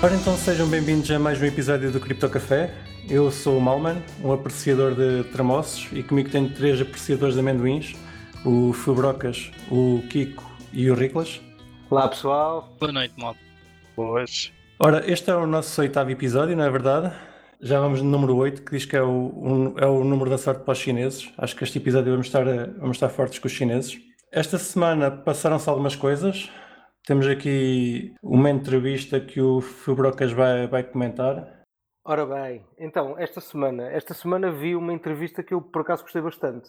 Ora então sejam bem-vindos a mais um episódio do Cripto Café. Eu sou o Malman, um apreciador de tramoços e comigo tenho três apreciadores de amendoins, o Fubrocas, o Kiko e o Riclas. Olá pessoal. Boa noite, malta. Boas. Ora, este é o nosso oitavo episódio, não é verdade? Já vamos no número 8, que diz que é o, um, é o número da sorte para os chineses. Acho que este episódio vamos estar, vamos estar fortes com os chineses. Esta semana passaram-se algumas coisas. Temos aqui uma entrevista que o Fubrocas vai, vai comentar. Ora bem, então, esta semana, esta semana vi uma entrevista que eu por acaso gostei bastante.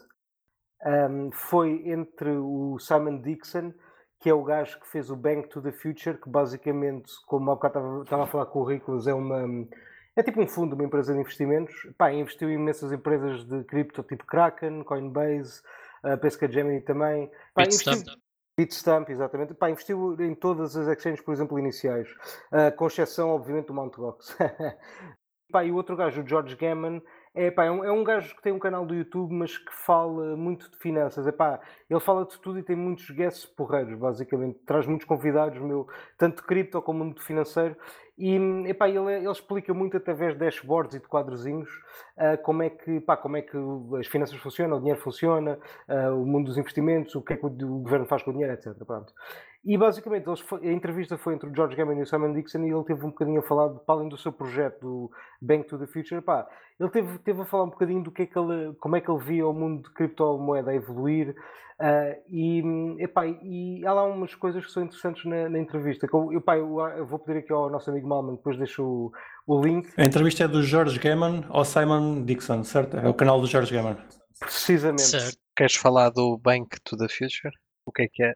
Um, foi entre o Simon Dixon, que é o gajo que fez o Bank to the Future, que basicamente, como há bocado estava a falar com o Ricolas, é uma. É tipo um fundo, uma empresa de investimentos. Pá, investiu em imensas empresas de cripto, tipo Kraken, Coinbase, uh, penso que a Gemini também. Pá, investiu... Bitstamp, exatamente. Pá, investiu em todas as exchanges, por exemplo, iniciais, uh, com exceção, obviamente, do Mt. Gox. Pá, e o outro gajo, o George Gammon, é, pá, é, um, é um gajo que tem um canal do YouTube, mas que fala muito de finanças. É, pá, ele fala de tudo e tem muitos guests porreiros, basicamente. Traz muitos convidados, meu, tanto de cripto como mundo financeiro. E epá, ele, ele, explica muito através de dashboards e de quadrozinhos uh, como, é que, pá, como é que as finanças funcionam, o dinheiro funciona, uh, o mundo dos investimentos, o que é que o, o governo faz com o dinheiro, etc. Pronto. E basicamente a entrevista foi entre o George Gammon e o Simon Dixon e ele teve um bocadinho a falar, de, para além do seu projeto do Bank to the Future, pá, ele teve, teve a falar um bocadinho do que é que ele, como é que ele via o mundo de criptomoeda a evoluir, Uh, e, epá, e há lá umas coisas que são interessantes na, na entrevista. Que eu, epá, eu, eu, vou pedir aqui ao nosso amigo Malman, depois deixo o, o, link. A entrevista é do George Gammon ao Simon Dixon, certo? É o canal do George Gammon. Precisamente. Certo. Queres falar do Bank to the Future? O que é que é?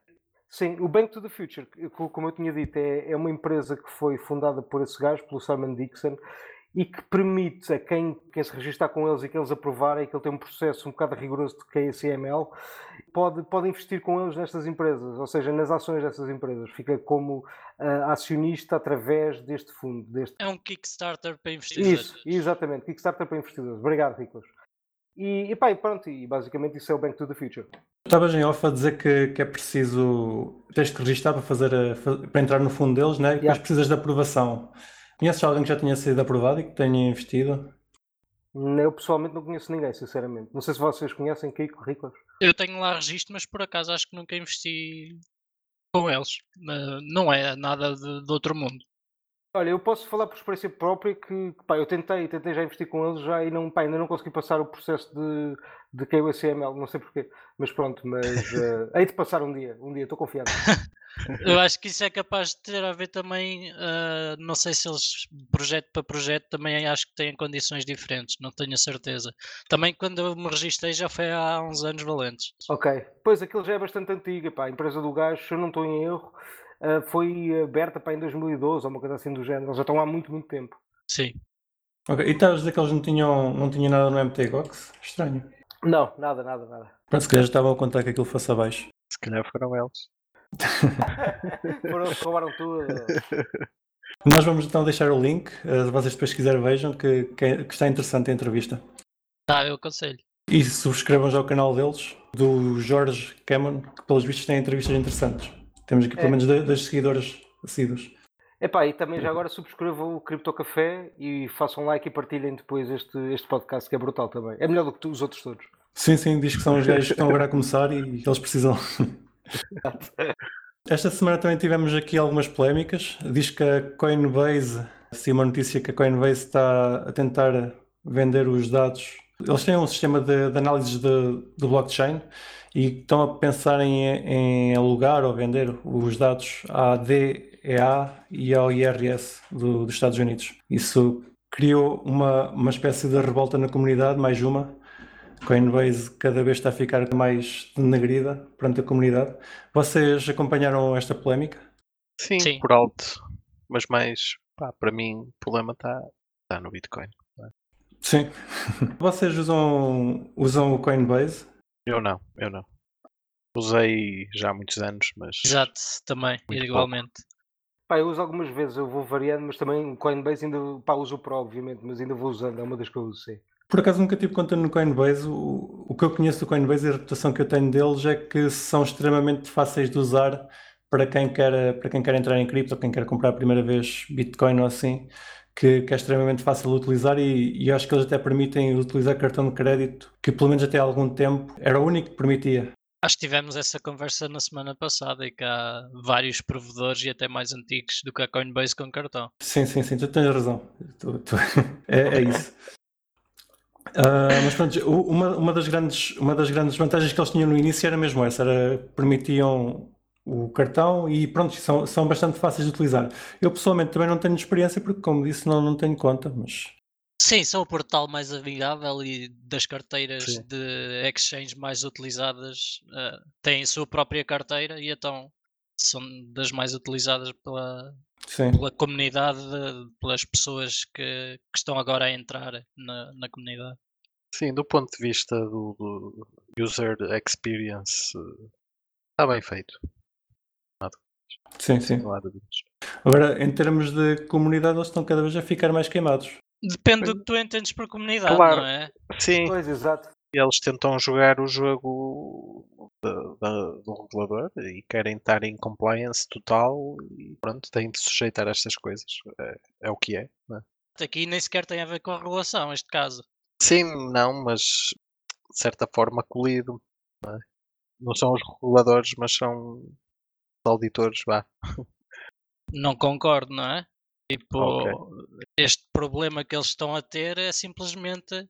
Sim, o Bank to the Future, como eu tinha dito, é, é uma empresa que foi fundada por esse gajo, pelo Simon Dixon, e que permite a quem, quem se registrar com eles e que eles aprovarem, que ele tem um processo um bocado rigoroso de KCML, pode, pode investir com eles nestas empresas, ou seja, nas ações dessas empresas. Fica como uh, acionista através deste fundo. Deste... É um Kickstarter para investidores. Isso, exatamente, Kickstarter para investidores. Obrigado, Ricos. E, e, pá, e pronto, e basicamente isso é o Bank to the Future. Estavas em off a dizer que, que é preciso, tens que registrar para, fazer a, para entrar no fundo deles, né? yeah. precisas de aprovação. Conheces alguém que já tenha sido aprovado e que tenha investido? Eu pessoalmente não conheço ninguém, sinceramente. Não sei se vocês conhecem Kiko Ricos. Eu tenho lá registro, mas por acaso acho que nunca investi com eles. Não é nada de, de outro mundo. Olha, eu posso falar por experiência própria que, pá, eu tentei, tentei já investir com eles já e não, pá, ainda não consegui passar o processo de, de KYCML, não sei porquê, mas pronto, mas uh, hei de passar um dia, um dia, estou confiado. eu acho que isso é capaz de ter a ver também, uh, não sei se eles, projeto para projeto, também acho que têm condições diferentes, não tenho a certeza. Também quando eu me registrei já foi há uns anos valentes. Ok, pois aquilo já é bastante antiga, pá, a empresa do gajo, se eu não estou em erro, foi aberta para em 2012 ou uma coisa assim do género. Eles já estão há muito, muito tempo. Sim. Ok, e estavas a dizer que eles não tinham, não tinham nada no MTGOX? Estranho. Não, nada, nada, nada. Pronto, se calhar já estavam a contar que aquilo fosse abaixo. Se calhar foram eles. foram eles que roubaram tudo. Nós vamos então deixar o link, se vocês depois quiserem vejam, que, que, é, que está interessante a entrevista. Tá, eu aconselho. E subscrevam já o canal deles, do Jorge Cameron, que pelos vistos tem entrevistas interessantes. Temos aqui pelo é. menos dois seguidores assíduos. Epá, e também já agora subscrevam o Cripto Café e façam like e partilhem depois este, este podcast que é brutal também. É melhor do que tu, os outros todos. Sim, sim, diz que são os gajos que estão agora a começar e eles precisam. Esta semana também tivemos aqui algumas polémicas. Diz que a Coinbase, assim uma notícia que a Coinbase está a tentar vender os dados. Eles têm um sistema de, de análise de, de blockchain e estão a pensar em, em alugar ou vender os dados à DEA e ao IRS do, dos Estados Unidos. Isso criou uma, uma espécie de revolta na comunidade, mais uma. Coinbase cada vez está a ficar mais denegrida perante a comunidade. Vocês acompanharam esta polémica? Sim, Sim. por alto. Mas mais, pá, para mim, o problema está, está no Bitcoin. É? Sim. Vocês usam, usam o Coinbase? Eu não, eu não. Usei já há muitos anos, mas. Exato, também, igualmente. Pá, eu uso algumas vezes, eu vou variando, mas também o Coinbase ainda pá, uso o Pro, obviamente, mas ainda vou usando, é uma das que eu uso, sim. Por acaso nunca tive conta no Coinbase. O, o que eu conheço do Coinbase e a reputação que eu tenho deles é que são extremamente fáceis de usar para quem quer, para quem quer entrar em cripto, ou quem quer comprar a primeira vez Bitcoin ou assim, que, que é extremamente fácil de utilizar e, e acho que eles até permitem utilizar cartão de crédito, que pelo menos até há algum tempo era o único que permitia. Acho que tivemos essa conversa na semana passada e que há vários provedores e até mais antigos do que a Coinbase com cartão. Sim, sim, sim, tu tens razão. Tu- tu- é, é isso. Ah, mas pronto, uma, uma, das grandes, uma das grandes vantagens que eles tinham no início era mesmo essa, era permitiam o cartão e pronto, são, são bastante fáceis de utilizar. Eu pessoalmente também não tenho experiência porque, como disse, não, não tenho conta, mas Sim, são o portal mais amigável e das carteiras Sim. de exchange mais utilizadas eh, têm a sua própria carteira e então são das mais utilizadas pela, sim. pela comunidade, pelas pessoas que, que estão agora a entrar na, na comunidade. Sim, do ponto de vista do, do user experience, eh, está bem feito. Sim, sim. Há dúvidas. Agora, em termos de comunidade, eles estão cada vez a ficar mais queimados. Depende do que tu entendes por comunidade, Claro. não é? Sim, Pois, exato. eles tentam jogar o jogo da- do regulador e querem estar em compliance total e pronto, têm de sujeitar a estas coisas. É, é o que é. não é? Aqui nem sequer tem a ver com a regulação, este caso. Sim, não, mas de certa forma colido. Não, é? Não são os reguladores, mas são auditores, vá. Não concordo, não é? Tipo, Ok. este problema que eles estão a ter é simplesmente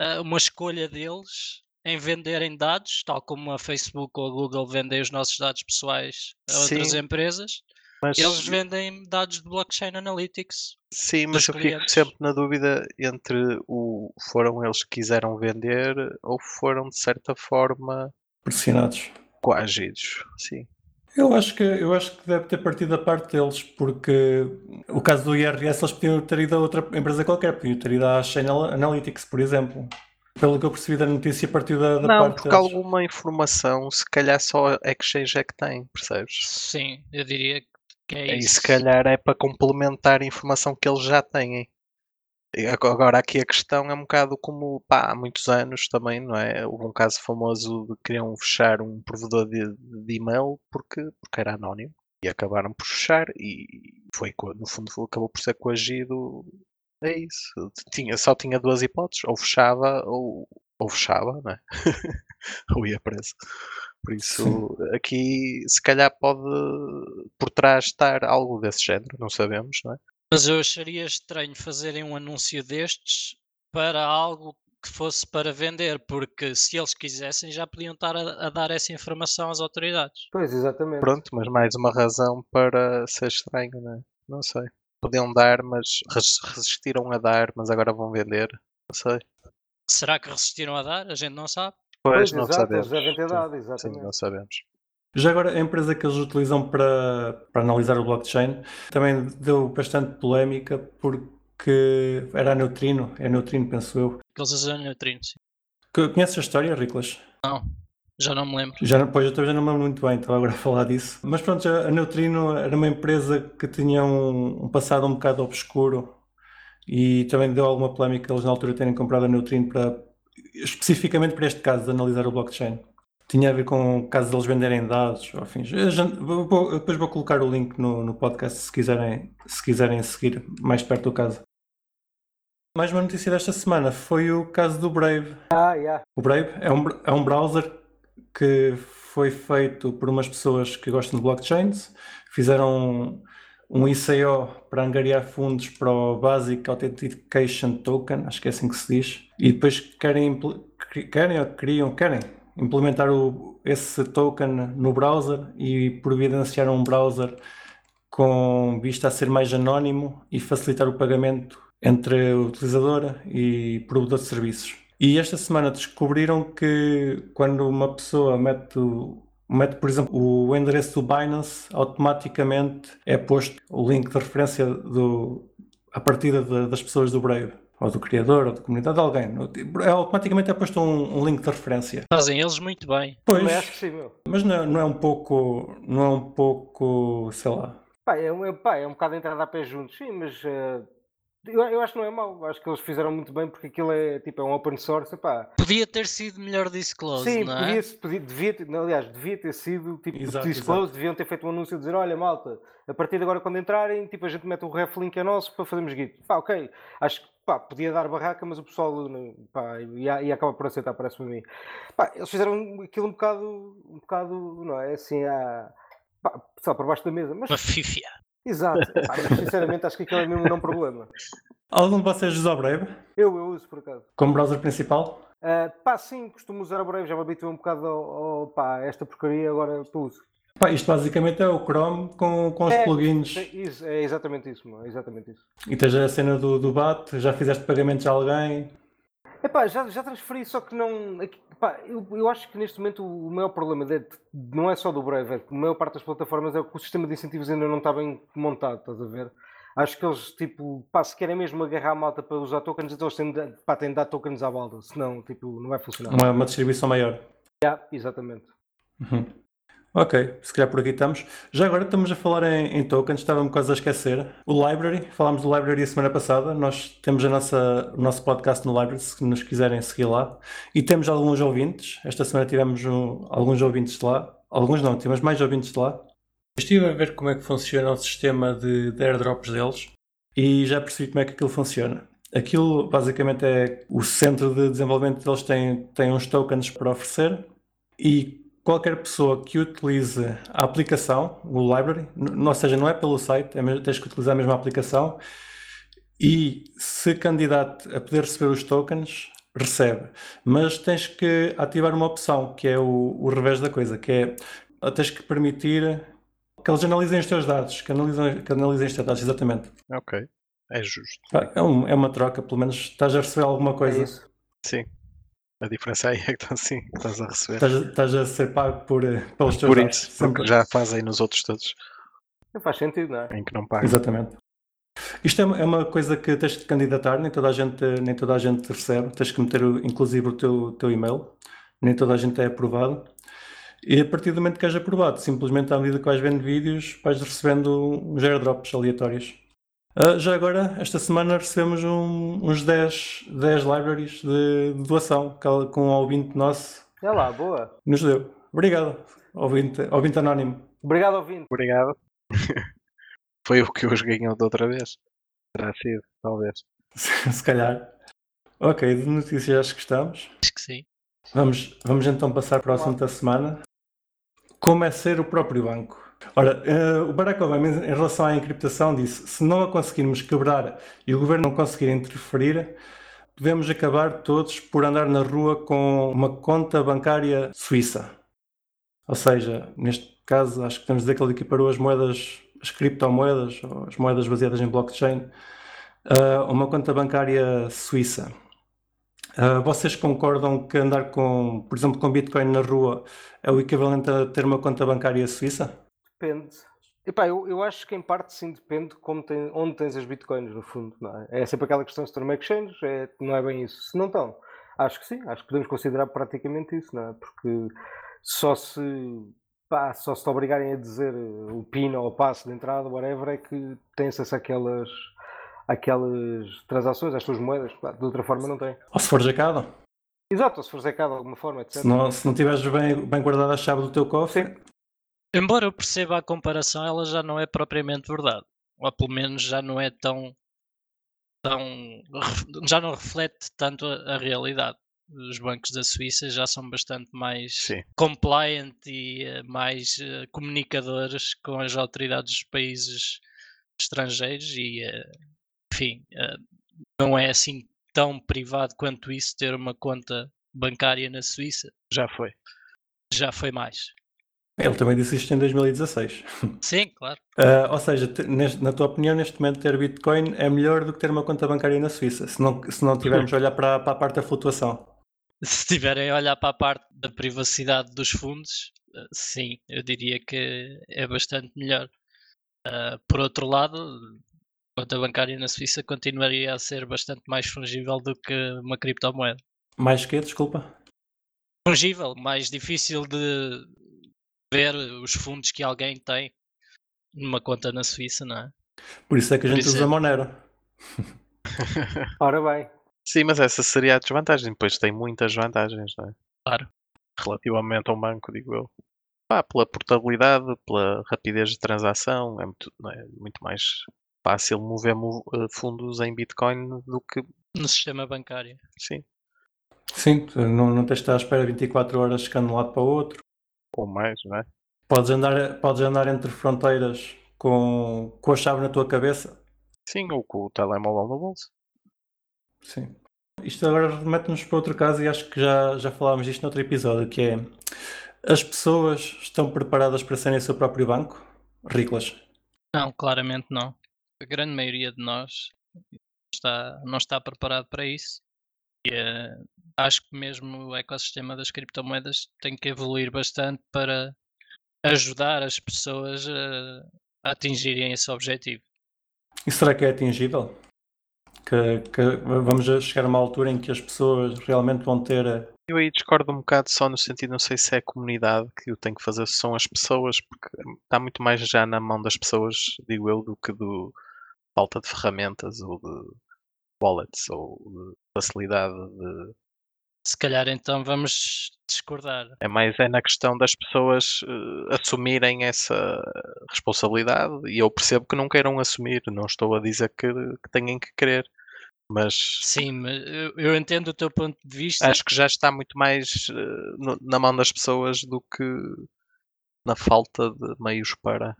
ah, uma escolha deles em venderem dados, tal como a Facebook ou a Google vendem os nossos dados pessoais a outras Sim, empresas. Mas, Eles vendem dados de blockchain analytics. sim, mas eu fico clientes. sempre na dúvida entre o foram eles que quiseram vender ou foram de certa forma Pressionados. coagidos. Sim. Eu acho que, eu acho que deve ter partido da parte deles, porque o caso do IRS eles podiam ter ido a outra empresa qualquer, podiam ter ido à Chain Analytics, por exemplo. Pelo que eu percebi da notícia, partiu da, da Não, parte porque deles. alguma informação, se calhar só a Exchange é que tem, percebes? Sim, eu diria que é E isso. se calhar é para complementar a informação que eles já têm. Ago- Agora aqui a questão é um bocado como pá, há muitos anos também, não é? Houve um caso famoso de que queriam fechar um provedor de, de e-mail porque, porque era anónimo e acabaram por fechar e foi no fundo acabou por ser coagido. É isso. Tinha, só tinha duas hipóteses, ou fechava ou, ou fechava, não é? ou ia preso. Por isso aqui se calhar pode por trás estar algo desse género, não sabemos, não é? Mas eu acharia estranho fazerem um anúncio destes para algo que fosse para vender, porque se eles quisessem já podiam estar a, a dar essa informação às autoridades. Pois, exatamente. Pronto, mas mais uma razão para ser estranho, não é? Não sei. Podiam dar, mas res- resistiram a dar, mas agora vão vender. Não sei. Será que resistiram a dar? A gente não sabe. Pois, Pois, não exato, sabemos. eles devem ter Sim, não sabemos. Já agora, a empresa que eles utilizam para, para analisar o blockchain também deu bastante polémica porque era a Neutrino, é a Neutrino, penso eu. Que eles usam neutrino, sim. Conheces a história, Riclas? Já não me lembro. Já, não- pois, eu também já não me lembro muito bem, estava agora a falar disso. Mas pronto, a a Neutrino era uma empresa que tinha um, um passado um bocado obscuro e também deu alguma polémica eles na altura terem comprado a Neutrino para, especificamente para este caso de analisar o blockchain. Tinha a ver com o caso deles venderem dados, ou depois vou colocar o link no, no podcast se quiserem, se quiserem seguir mais perto do caso. Mais uma notícia desta semana foi o caso do Brave. Ah, yeah. O Brave é um, é um browser que foi feito por umas pessoas que gostam de blockchains, fizeram um ICO para angariar fundos para o Basic Authentication Token, acho que é assim que se diz, e depois querem, querem ou queriam, querem implementar o- esse token no browser e providenciar um browser com vista a ser mais anónimo e facilitar o pagamento entre a utilizadora e provedor de serviços. E esta semana descobriram que quando uma pessoa mete, o- mete, por exemplo, o endereço do Binance, automaticamente é posto o link de referência do, a partida de- das pessoas do Brave, ou do criador, ou da comunidade, de alguém. É, automaticamente é posto um, um link de referência. Fazem eles muito bem. Pois, Também acho que sim, meu. mas não, é- não é um pouco, não é um pouco, sei lá, Pá, é, um- é, pá, é um bocado entrada a pé juntos, sim, mas eh, Eu, eu acho que não é mau, acho que eles fizeram muito bem porque aquilo é tipo é um open source. Epá. Podia ter sido melhor disclose, Sim, não é? podia, podia, devia ter, aliás, devia ter sido tipo Exato, disclose, exato. deviam ter feito um anúncio a dizer: olha, malta, a partir de agora, quando entrarem, tipo, a gente mete o ref link é nosso para fazermos git. Pá, ok, acho que pá, podia dar barraca, mas o pessoal não- pá, ia, ia acabar por aceitar, parece-me a mim. Pá, eles fizeram aquilo um bocado, um bocado, não é? Assim, a, pá, só por baixo da mesa, mas Uma fífia. exato, pá, mas sinceramente acho que aquilo é mesmo não problema. Algum de vocês usa o Brave Eu, eu uso por acaso. como browser principal? Ah, pá, sim, costumo usar a Brave, já me habituei um bocado ao, ao pá, esta porcaria, agora tu uso. Pá, isto basicamente é o Chrome com, com os É, plugins. É, isso, é exatamente isso, mano, é exatamente isso. E tens a cena do, do BAT, já fizeste pagamentos a alguém. Epá, já, já transferi, só que não. aqui- pá, eu, eu acho que neste momento o maior problema de- não é só do Brave, é que a maior parte das plataformas é que o sistema de incentivos ainda não está bem montado, estás a ver? Acho que eles, tipo, pá, se querem mesmo agarrar a malta para usar tokens, então eles têm de, pá, têm de dar tokens à balda, senão, tipo, não vai funcionar. Uma, uma distribuição maior. Já, exatamente. Uhum. Ok, se calhar por aqui estamos. Já agora estamos a falar em, em tokens, estava-me quase a esquecer. O Library, falámos do Library a semana passada. Nós temos a nossa, o nosso podcast no Library, se nos quiserem seguir lá. E temos alguns ouvintes. Esta semana tivemos um- alguns ouvintes de lá. Alguns não, tivemos mais ouvintes de lá. Estive a ver como é que funciona o sistema de, de airdrops deles e já percebi como é que aquilo funciona. Aquilo basicamente é o centro de desenvolvimento deles tem, tem uns tokens para oferecer e qualquer pessoa que utilize a aplicação, o library, ou seja, não é pelo site, é mesmo, tens que utilizar a mesma aplicação e se candidato a poder receber os tokens, recebe. Mas tens que ativar uma opção, que é o, o revés da coisa, que é tens que permitir que eles analisem os teus dados, que analisem, que analisem os teus dados, exatamente. Ok. É justo. É, um- é uma troca, pelo menos estás a receber alguma É coisa. isso. Sim. A diferença aí é que tá assim, estás a receber. Estás, a- estás a ser pago por, eh, pelos teus Por dados. isso, Sempre- porque já fazem nos outros todos Não faz sentido, não é? em que não pagam. Exatamente. Isto é uma, é uma coisa que tens de candidatar, nem toda a gente, nem toda a gente recebe, tens que meter o- inclusive o teu, teu e-mail, nem toda a gente é aprovado. E a partir do momento que és aprovado, simplesmente à medida que vais vendo vídeos, vais recebendo uns airdrops aleatórios. Ah, já agora, esta semana recebemos um- uns 10, 10 libraries de, de doação que, que um ouvinte nosso É lá, boa. nos deu. Obrigado, ouvinte, ouvinte anónimo. Obrigado, ouvinte. Obrigado. Foi o que hoje ganhou da outra vez. Terá sido, talvez. Se calhar. Ok, de notícias acho que estamos. Acho que sim. Vamos, vamos então passar para o assunto da semana. Como é ser o próprio banco? Ora, eh, o Barack Obama, em relação à encriptação, disse: se não a conseguirmos quebrar e o governo não conseguir interferir, podemos acabar todos por andar na rua com uma conta bancária suíça. Ou seja, neste caso, acho que temos de dizer que ele equiparou as moedas, as criptomoedas, ou as moedas baseadas em blockchain, a uma conta bancária suíça. Uh, vocês concordam que andar com, por exemplo, com Bitcoin na rua é o equivalente a ter uma conta bancária suíça? Depende. Epá, eu, eu acho que em parte sim depende como tem, onde tens as bitcoins, no fundo. É? é sempre aquela questão se estão numa exchange, é, não é bem isso. Se não estão, acho que sim, acho que podemos considerar praticamente isso, não é? Porque só se, pá, só se te obrigarem a dizer o PIN ou o passo de entrada, whatever, é que tem acesso àquelas, àquelas transações, às tuas moedas. Pá, de outra forma não tem. Ou se for jacado? Exato, ou se for zecado de alguma forma, etc. Se não, se não tiveres bem, bem guardada a chave do teu cofre, Embora eu perceba a comparação, ela já não é propriamente verdade. Ou pelo menos já não é tão. tão já não reflete tanto a, a realidade. Os bancos da Suíça já são bastante mais Sim. compliant e eh, mais eh, comunicadores com as autoridades dos países estrangeiros e, eh, enfim, eh, não é assim tão privado quanto isso ter uma conta bancária na Suíça. Já foi. Já foi mais. Ele também disse isto em 2016. Sim, claro. Uh, ou seja, te- neste- na tua opinião, neste momento ter Bitcoin é melhor do que ter uma conta bancária na Suíça, se não, se não tivermos a olhar para, para a parte da flutuação. Se estiverem a olhar para a parte da privacidade dos fundos, eh, sim, eu diria que é bastante melhor. Ah, por outro lado, a conta bancária na Suíça continuaria a ser bastante mais fungível do que uma criptomoeda. Mais que, desculpa? Fungível, mais difícil de ver os fundos que alguém tem numa conta na Suíça, não é? Por isso é que a Por gente usa é- Monero. Ora bem, Sim, mas essa seria a desvantagem. Depois tem muitas vantagens, não é? Claro. Relativamente a um banco, digo eu. Pá, pela portabilidade, pela rapidez de transação, é muito, não é? muito mais fácil mover mo- eh, fundos em Bitcoin do que. No sistema bancário. Sim, Sim, não, não tens de estar à espera 24 horas chegando de um lado para o outro. Ou mais, não é? Podes andar, podes andar entre fronteiras com, com a chave na tua cabeça. Sim, ou com o telemóvel no bolso. Sim. Isto agora remete-nos para outro caso e acho que já, já falámos disto noutro episódio, que é as pessoas estão preparadas para serem o seu próprio banco? Riclas. Não, claramente não. A grande maioria de nós está, não está preparado para isso. E eh, acho que mesmo o ecossistema das criptomoedas tem que evoluir bastante para ajudar as pessoas a, a atingirem esse objetivo. E será que é atingível? Que, que vamos a chegar a uma altura em que as pessoas realmente vão ter. Eu aí discordo um bocado só no sentido, não sei se é a comunidade que o tem que fazer, se são as pessoas, porque está muito mais já na mão das pessoas, digo eu, do que do falta de ferramentas ou de wallets ou de facilidade de Se calhar então vamos discordar. É mais é na questão das pessoas eh, assumirem essa responsabilidade e eu percebo que não queiram assumir, não estou a dizer que, que tenham que querer, mas Sim, mas eu, entendo o teu ponto de vista. acho que já está muito mais eh, no- na mão das pessoas do que na falta de meios para.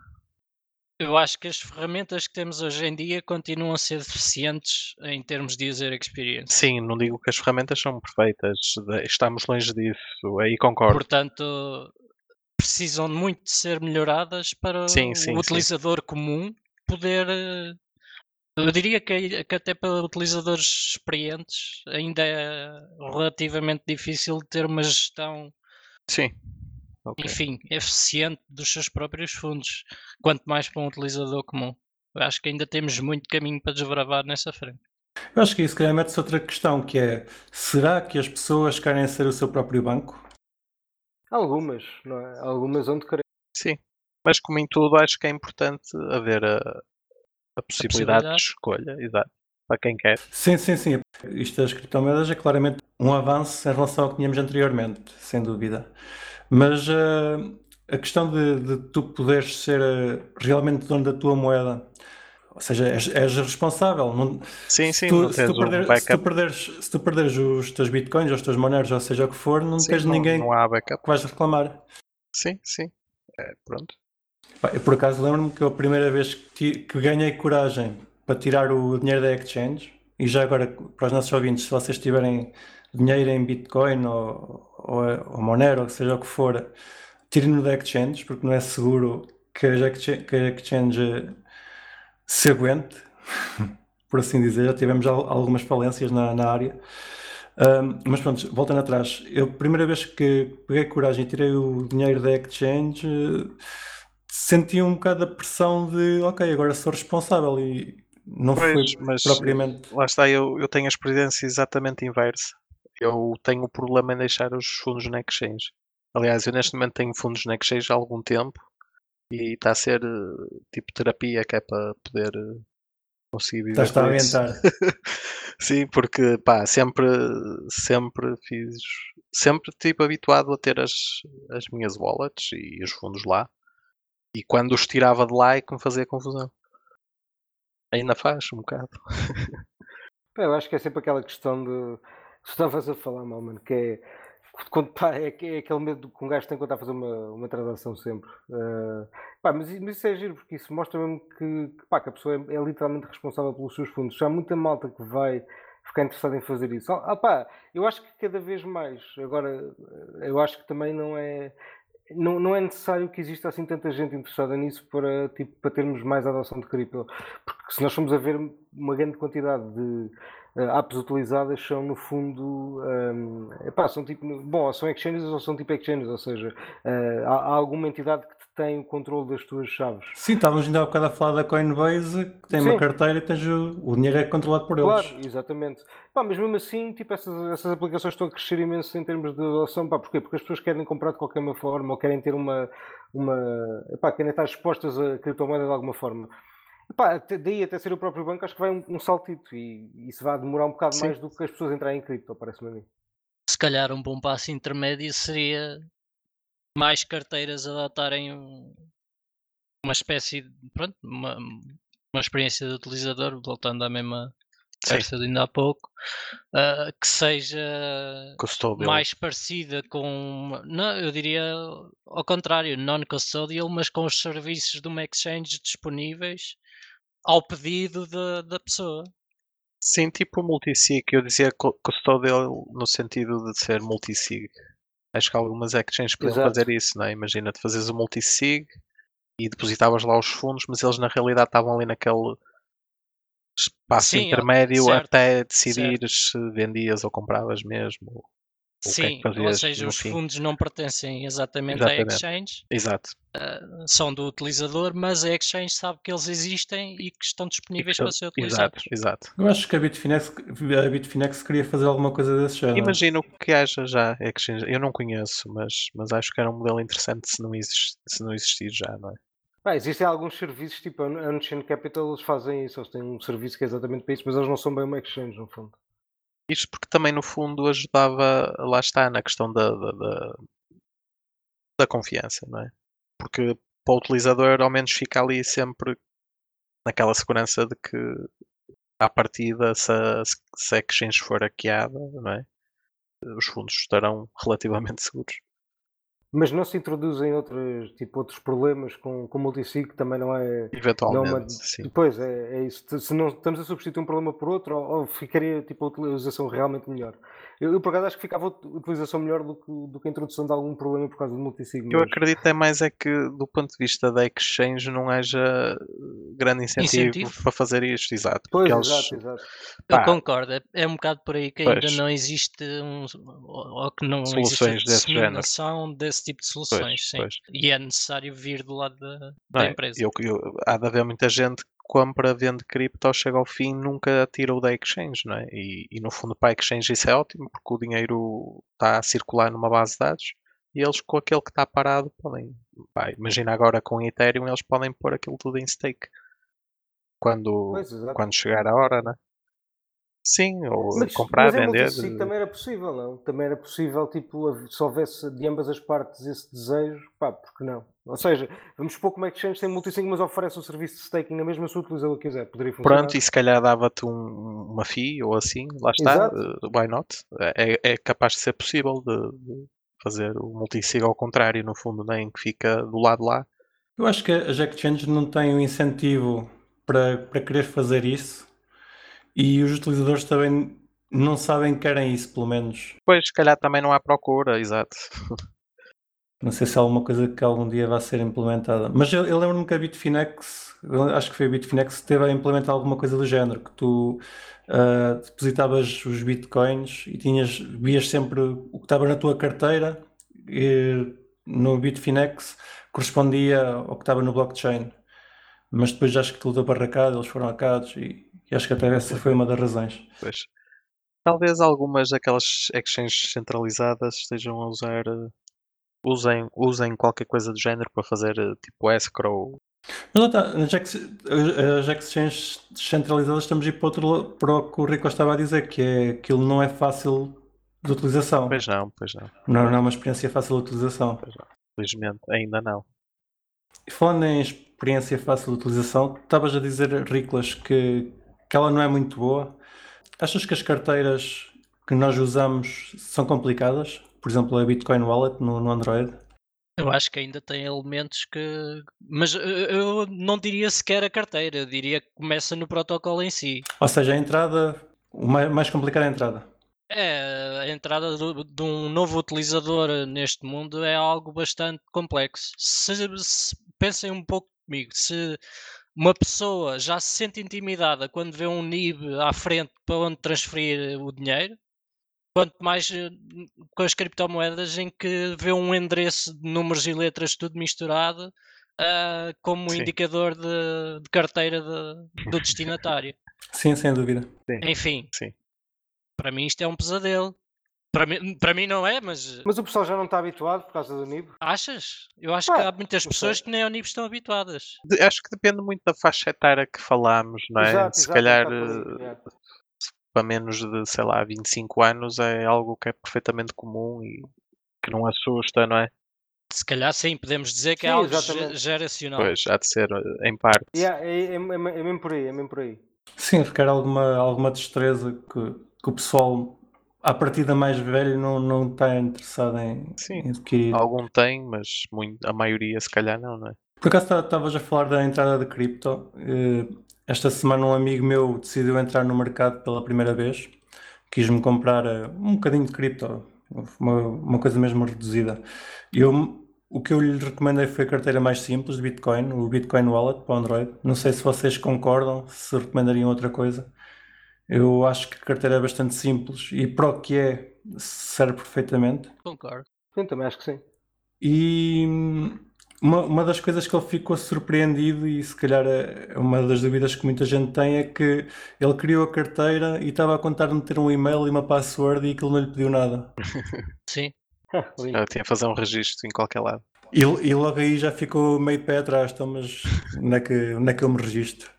Eu acho que as ferramentas que temos hoje em dia continuam a ser deficientes em termos de user experience. Sim, não digo que as ferramentas são perfeitas, estamos longe disso, aí concordo. Portanto, precisam muito de ser melhoradas para Sim, o sim, sim. utilizador comum poder. Eu diria que, que até para utilizadores experientes ainda é relativamente difícil ter uma gestão, Sim. Ok. enfim, eficiente dos seus próprios fundos, quanto mais para um utilizador comum. Eu acho que ainda temos muito caminho para desbravar nessa frente. Eu acho que isso, calhar, mete-se outra questão, que é: será que as pessoas querem ser o seu próprio banco? algumas, não é? Algumas onde querer. Sim, mas como em tudo, acho que é importante haver a, a possibilidade de possibilidade. escolha, exato, para quem quer. Sim, sim, sim. Isto das criptomoedas é claramente um avanço em relação ao que tínhamos anteriormente, sem dúvida. Mas eh, a questão de, de tu poderes ser eh, realmente dono da tua moeda, ou seja, és, és responsável. Não, Sim, sim, tu, não se tu um perder- se tu perderes, se tu perderes os teus bitcoins ou os teus moneros, ou seja o que for, não Sim, tens não, ninguém não que vais reclamar. Sim, sim. É, pronto. Eu por acaso lembro-me que a primeira vez que, que ganhei coragem para tirar o dinheiro da exchange, e já agora para os nossos ouvintes, se vocês tiverem dinheiro em Bitcoin ou, ou, ou Monero, ou seja o que for, tirem-no da exchange, porque não é seguro que a exchange, que a exchange eh, se aguente, por assim dizer. Já tivemos al- algumas falências na, na área. Ahm, mas pronto, voltando atrás, eu, primeira vez que peguei coragem e tirei o dinheiro da exchange, eh, senti um bocado a pressão de, ok, agora sou responsável e não foi Pois, mas propriamente. lá está, eu, eu tenho a experiência exatamente inversa. Eu tenho o problema em deixar os fundos na exchange. Aliás, eu neste momento tenho fundos na exchange há algum tempo e está a ser eh, tipo terapia que é para poder eh, conseguir viver Estás-te a aventar. Sim, porque pá, sempre, sempre fiz, sempre tipo habituado a ter as, as minhas wallets e os fundos lá. E quando os tirava de lá é que me fazia confusão. Ainda faz um bocado. Eu acho que é sempre aquela questão de. Tu estavas a falar, mal, mano, que é. Quando, é, é aquele medo que um gajo tem quando está a fazer uma, uma transação sempre. Eh, pá, mas, mas isso é giro, porque isso mostra mesmo que, que, pá, que a pessoa é, é literalmente responsável pelos seus fundos. Já há muita malta que vai ficar interessada em fazer isso. Ah, pá, eu acho que cada vez mais. Agora, eu acho que também não é. Não, não é necessário que exista assim tanta gente interessada nisso para, tipo, para termos mais adoção de cripto. Porque se nós formos a ver uma grande quantidade de apps utilizadas são no fundo ehm, epá, são tipo bom, são exchanges ou são tipo exchanges, ou seja, eh, há, há alguma entidade que te tem o controle das tuas chaves. Sim, estávamos ainda há bocado a falar da Coinbase, que tem uma Sim. carteira e tens o, o dinheiro é controlado por Claro, eles. exatamente. Pá, mas mesmo assim, tipo, essas, essas aplicações estão a crescer imenso em termos de adoção. Pá, porquê? Porque as pessoas querem comprar de qualquer forma ou querem ter uma. uma epá, querem estar expostas a criptomoeda de alguma forma. Pá, até- daí até ser o próprio banco, acho que vai um, um saltito e isso vai demorar um bocado Sim. mais do que as pessoas entrarem em cripto, parece-me a mim. Se calhar um bom passo intermédio seria mais carteiras adotarem um- uma espécie de, pronto, uma, uma experiência de utilizador, voltando à mesma conversa de ainda há pouco, ah, que seja Custódio. mais parecida com, não, eu diria ao contrário, non-custodial, mas com os serviços de uma exchange disponíveis ao pedido da, da pessoa. Sim, tipo multisig. Eu dizia cu- custodial no sentido de ser multisig. Acho que algumas exchanges podiam Exato. fazer isso, não é? Imagina-te fazeres o multisig e depositavas lá os fundos, mas eles na realidade estavam ali naquele espaço Sim, intermédio certo, até decidires se vendias ou compravas mesmo. O que é Sim, que ou seja, os fim. fundos não pertencem exatamente à Exatamente. exchange, Exato. são do utilizador, mas a exchange sabe que eles existem e que estão disponíveis para ser Exato, utilizados. exato. Eu acho que a Bitfinex, a Bitfinex queria fazer alguma coisa desse género. Imagino que haja já exchange. Eu não conheço, mas, mas acho que era um modelo interessante se não, exist, se não existir já, não é? Pá, existem alguns serviços, tipo a Unchained Capital, eles fazem isso, eles têm um serviço que é exatamente para isso, mas eles não são bem uma exchange, no fundo. Isto porque também no fundo ajudava, lá está, na questão da, da, da, da confiança, não é? Porque para o utilizador ao menos fica ali sempre naquela segurança de que à partida se a, se a exchange for hackeada, não é? Os fundos estarão relativamente seguros. Mas não se introduzem outros, tipo, outros problemas com, com multisig, que também não é. Não é Eventualmente, uma... sim. Depois, é, é isso. Se não estamos a substituir um problema por outro, ou, ou ficaria tipo, a utilização realmente melhor. Eu, eu, por acaso, acho que ficava a utilização melhor do que, do que a introdução de algum problema por causa do multisig. Eu mas- acredito é mais é que do ponto de vista da exchange não haja grande incentivo, Incentivo. para fazer isto, exato. Pois, porque eles- exato, exato. Eu Pá. concordo, é, é um bocado por aí que ainda Pois. não existe um, ou que não Soluções existe desse género. desse tipo de soluções, sim. pois. E é necessário vir do lado da, da é? empresa. Eu, eu, há de haver muita gente que compra, vende cripto, chega ao fim nunca tira o da exchange, não é? E, e no fundo para a exchange isso é ótimo porque o dinheiro está a circular numa base de dados e eles com aquele que está parado podem, pá, imagina agora com o Ethereum eles podem pôr aquilo tudo em stake quando, Pois, quando chegar a hora, não é? Sim, ou Mas, comprar, mas em vender. multisig também era possível, não? Também era possível, tipo, se houvesse de ambas as partes esse desejo, pá, porque não? Ou seja, vamos supor como é que exchange tem multisig, mas oferece um serviço de staking na mesma se o utilizador quiser, poderia funcionar. Pronto, e se calhar dava-te um- uma FII ou assim, lá está, Exato. eh, why not? É, é capaz de ser possível de, de fazer o multisig ao contrário, no fundo, nem que fica do lado lá. Eu acho que as exchanges não têm um incentivo para, para querer fazer isso e os utilizadores também não sabem que querem isso, pelo menos. Depois, se calhar também não há procura, exato. Não sei se é alguma coisa que algum dia vai ser implementada. Mas eu, eu lembro-me que a Bitfinex, acho que foi a Bitfinex que teve a implementar alguma coisa do género, que tu ah, depositavas os bitcoins e tinhas, vias sempre o que estava na tua carteira e no Bitfinex correspondia ao que estava no blockchain. Mas depois acho que tudo abarracado, eles foram hackados e, e acho que até essa foi uma das razões. Pois. Talvez algumas daquelas exchanges centralizadas estejam a usar. eh, Usem, usem qualquer coisa do género para fazer eh, tipo escrow. Mas lá está, as as exchanges descentralizadas estamos a ir para, outro, para o que o Rico estava a dizer, que é aquilo não é fácil de utilização. Pois não, pois não. Não, não é uma experiência fácil de utilização. Felizmente, ainda não. E falando em experiência fácil de utilização, estavas a dizer, Riclas, que, que ela não é muito boa. Achas que as carteiras que nós usamos são complicadas? Por exemplo, a Bitcoin Wallet no, no Android? Eu acho que ainda tem elementos que. Mas eu não diria sequer a carteira, eu diria que começa no protocolo em si. Ou seja, a entrada, o mais, mais complicado é a entrada. É, a entrada do- de um novo utilizador neste mundo é algo bastante complexo. Se, se- pensem um pouco comigo, se uma pessoa já se sente intimidada quando vê um NIB à frente para onde transferir o dinheiro, quanto mais eh, com as criptomoedas em que vê um endereço de números e letras tudo misturado ah, como Sim. indicador de, de carteira de- do destinatário. Sim, sem dúvida. Enfim, Sim. para mim isto é um pesadelo. Para mim, para mim não é, mas Mas o pessoal já não está habituado por causa do NIB. achas? Eu acho que há muitas pessoas sei. que nem ao nível estão habituadas. De- Acho que depende muito da faixa etária que falamos, não é? Exato, Se exato, calhar é aí, eh, para menos de, sei lá, 25 anos é algo que é perfeitamente comum e que não assusta, não é? Se calhar sim, podemos dizer que é Sim, algo ge- exatamente. geracional. Pois, há de ser eh, em parte. Yeah, é, é, é, é mesmo por aí, é mesmo por aí. Sim, requer alguma, alguma destreza que, que o pessoal, à partida mais velho, não, não está interessado em, Sim. em adquirir. Algum tem, mas muito, a maioria se calhar não, não é? Por acaso tá- estavas a falar da entrada de cripto. eh, Esta semana um amigo meu decidiu entrar no mercado pela primeira vez. Quis-me comprar eh, um bocadinho de cripto, uma, uma coisa mesmo reduzida. Eu, o que eu lhe recomendei foi a carteira mais simples de Bitcoin, o Bitcoin Wallet para o Android. Não sei se vocês concordam, se recomendariam outra coisa. Eu acho que a carteira é bastante simples e para o que é, serve perfeitamente. Concordo. Sim, também acho que sim. E hum, uma, uma das coisas que ele ficou surpreendido, e se calhar é uma das dúvidas que muita gente tem, é que ele criou a carteira e estava a contar de meter um e-mail e uma password e aquilo não lhe pediu nada. Sim. Lindo. Já tinha a fazer um registro em qualquer lado. E, e logo aí já ficou meio de pé atrás, então, mas onde é que, onde é que eu me registro?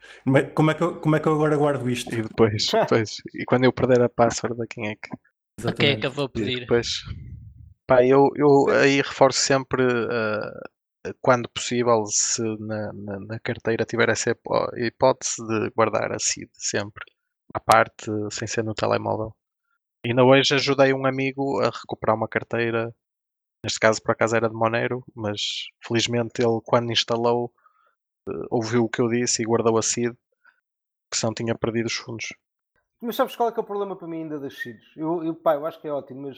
Como é, que eu, como é que eu agora guardo isto? E depois, depois, e quando eu perder a password, a quem é que? A quem é que eu vou E pedir? depois, pá, eu, eu aí reforço sempre, eh, quando possível, se na, na, na carteira tiver essa hipó- hipótese de guardar a seed sempre, à parte, sem ser no telemóvel. Ainda hoje ajudei um amigo a recuperar uma carteira, neste caso por acaso era de Monero, mas felizmente ele quando instalou ouviu o que eu disse e guardou a seed, que senão tinha perdido os fundos. Mas sabes qual é que é o problema para mim ainda das seeds? Eu, eu, pá, eu acho que é ótimo, mas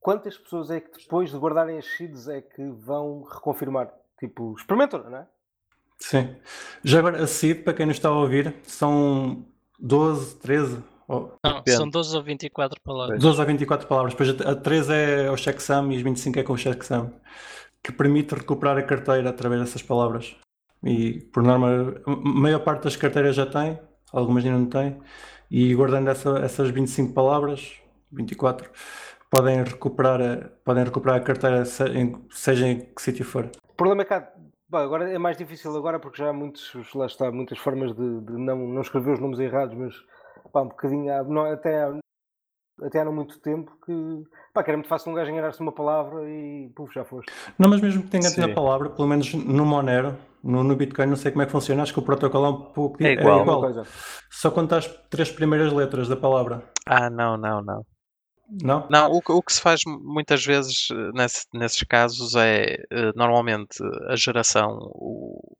quantas pessoas é que depois de guardarem as seeds é que vão reconfirmar? Tipo, experimentam, não é? Sim. Já agora, a seed, para quem não está a ouvir, são 12, 13, ou Não, Depende. são 12 ou 24 palavras. 12 a 24 palavras. Depois a a 13 é o checksum e os 25 é com o checksum, que permite recuperar a carteira através dessas palavras. E, por norma, a maior parte das carteiras já tem, algumas ainda não têm, e guardando essa- essas 25 palavras, 24, podem recuperar, a- podem recuperar a carteira, em- seja em que sítio for. O problema é que há, bem, agora é mais difícil agora porque já há muitos, lá está, muitas formas de, de não, não escrever os nomes errados, mas pá, um bocadinho, há- não, até, há- até há não muito tempo que, pá, que era muito fácil um gajo enganar-se numa palavra e puf, já foste. Não, mas mesmo que tenha a palavra, pelo menos no Monero, no, no Bitcoin, não sei como é que funciona, acho que o protocolo é um pouco É igual. É igual. uma coisa. Só conta as três primeiras letras da palavra, Ah, não, não, não. não? Não, o, que- o que se faz mu- muitas vezes eh, nesse- nesses casos é eh, normalmente a geração, o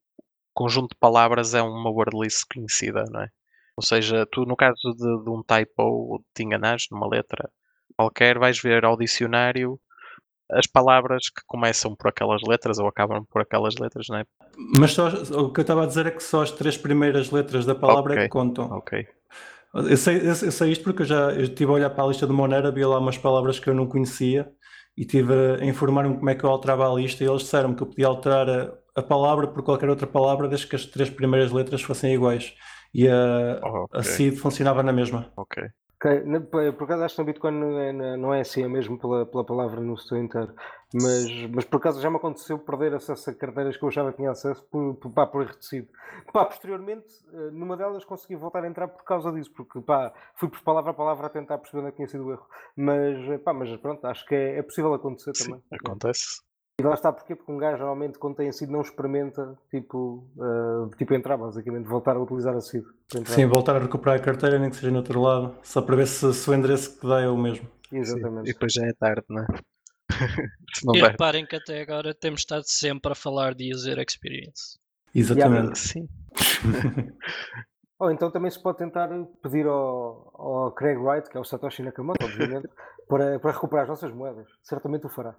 conjunto de palavras é uma word list conhecida, não é? Ou seja, tu no caso de, de um typo ou de te enganares numa letra qualquer, vais ver ao dicionário as palavras que começam por aquelas letras ou acabam por aquelas letras, não é? Mas só, o que eu estava a dizer é que só as três primeiras letras da palavra é Ok. que contam. Ok. Eu sei, eu, eu sei isto porque eu já eu estive a olhar para a lista do Monero, havia lá umas palavras que eu não conhecia e estive a informar-me como é que eu alterava a lista e eles disseram que eu podia alterar a, a palavra por qualquer outra palavra desde que as três primeiras letras fossem iguais. E a, Oh, a ok. seed funcionava na mesma. Ok. Ok, na- Por acaso acho que no Bitcoin não é, não é assim, é mesmo pela, pela palavra no seu inteiro. Mas, mas por acaso já me aconteceu perder acesso a carteiras que eu achava que tinha acesso por, por, pá, por reduzido. Pá, posteriormente, eh, numa delas consegui voltar a entrar por causa disso, porque pá, fui por palavra a palavra a tentar perceber onde é que tinha sido o erro. Mas, eh, pá, mas pronto, acho que é, é possível acontecer Sim, também. acontece. E lá está porquê? Porque um gajo normalmente quando tem sido não experimenta, tipo, eh, tipo entrar basicamente, voltar a utilizar a SID. Sim, voltar a recuperar a carteira, nem que seja no outro lado, só para ver se, se o endereço que dá é o mesmo. Sim. Exatamente. E depois já é tarde, não é? Não E der. reparem que até agora temos estado sempre a falar de user experience. Exatamente. Sim. Ou então também se pode tentar pedir ao, ao Craig Wright, que é o Satoshi Nakamoto, obviamente, para, para recuperar as nossas moedas. Certamente o fará.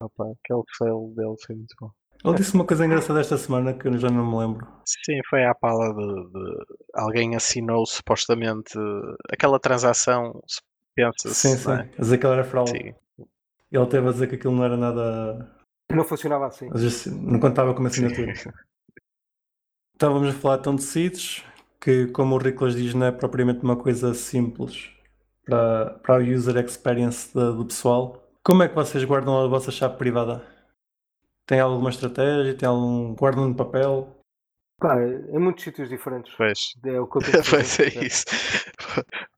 Opa, aquele fail dele foi muito bom. Ele disse uma coisa engraçada esta semana que eu já não me lembro. Sim, foi à pala de, de- alguém assinou supostamente aquela transação, se pensa-se, Sim, sim. não é? A dizer que ele era fraude. Sim. Ele teve a dizer que aquilo não era nada. Não funcionava assim. às vezes Não contava com uma assinatura. Estávamos a falar então de seeds, que como o Riclas diz, não é propriamente uma coisa simples. para, para a user experience de- do pessoal. Como é que vocês guardam a vossa chave privada? Tem alguma estratégia? Tem algum guardam no papel? Pá, em muitos sítios diferentes. Pois, É o que eu tenho pois é isso.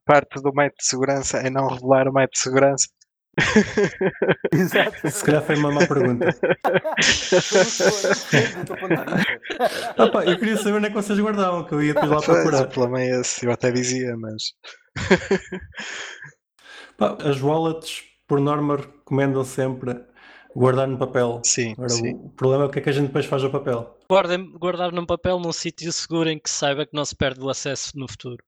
Parte do método de segurança é não revelar o método de segurança. Exato. Se calhar foi uma má pergunta. Ah, pá, eu queria saber onde é que vocês guardavam, que eu ia depois lá o procurar. problema é esse, eu até dizia, mas Pá, as wallets, por norma, recomendam sempre guardar no papel. sim, Agora, sim. o problema é o que é que a gente depois faz ao papel. Guardem, guardar num papel num sítio seguro em que saiba que não se perde o acesso no futuro.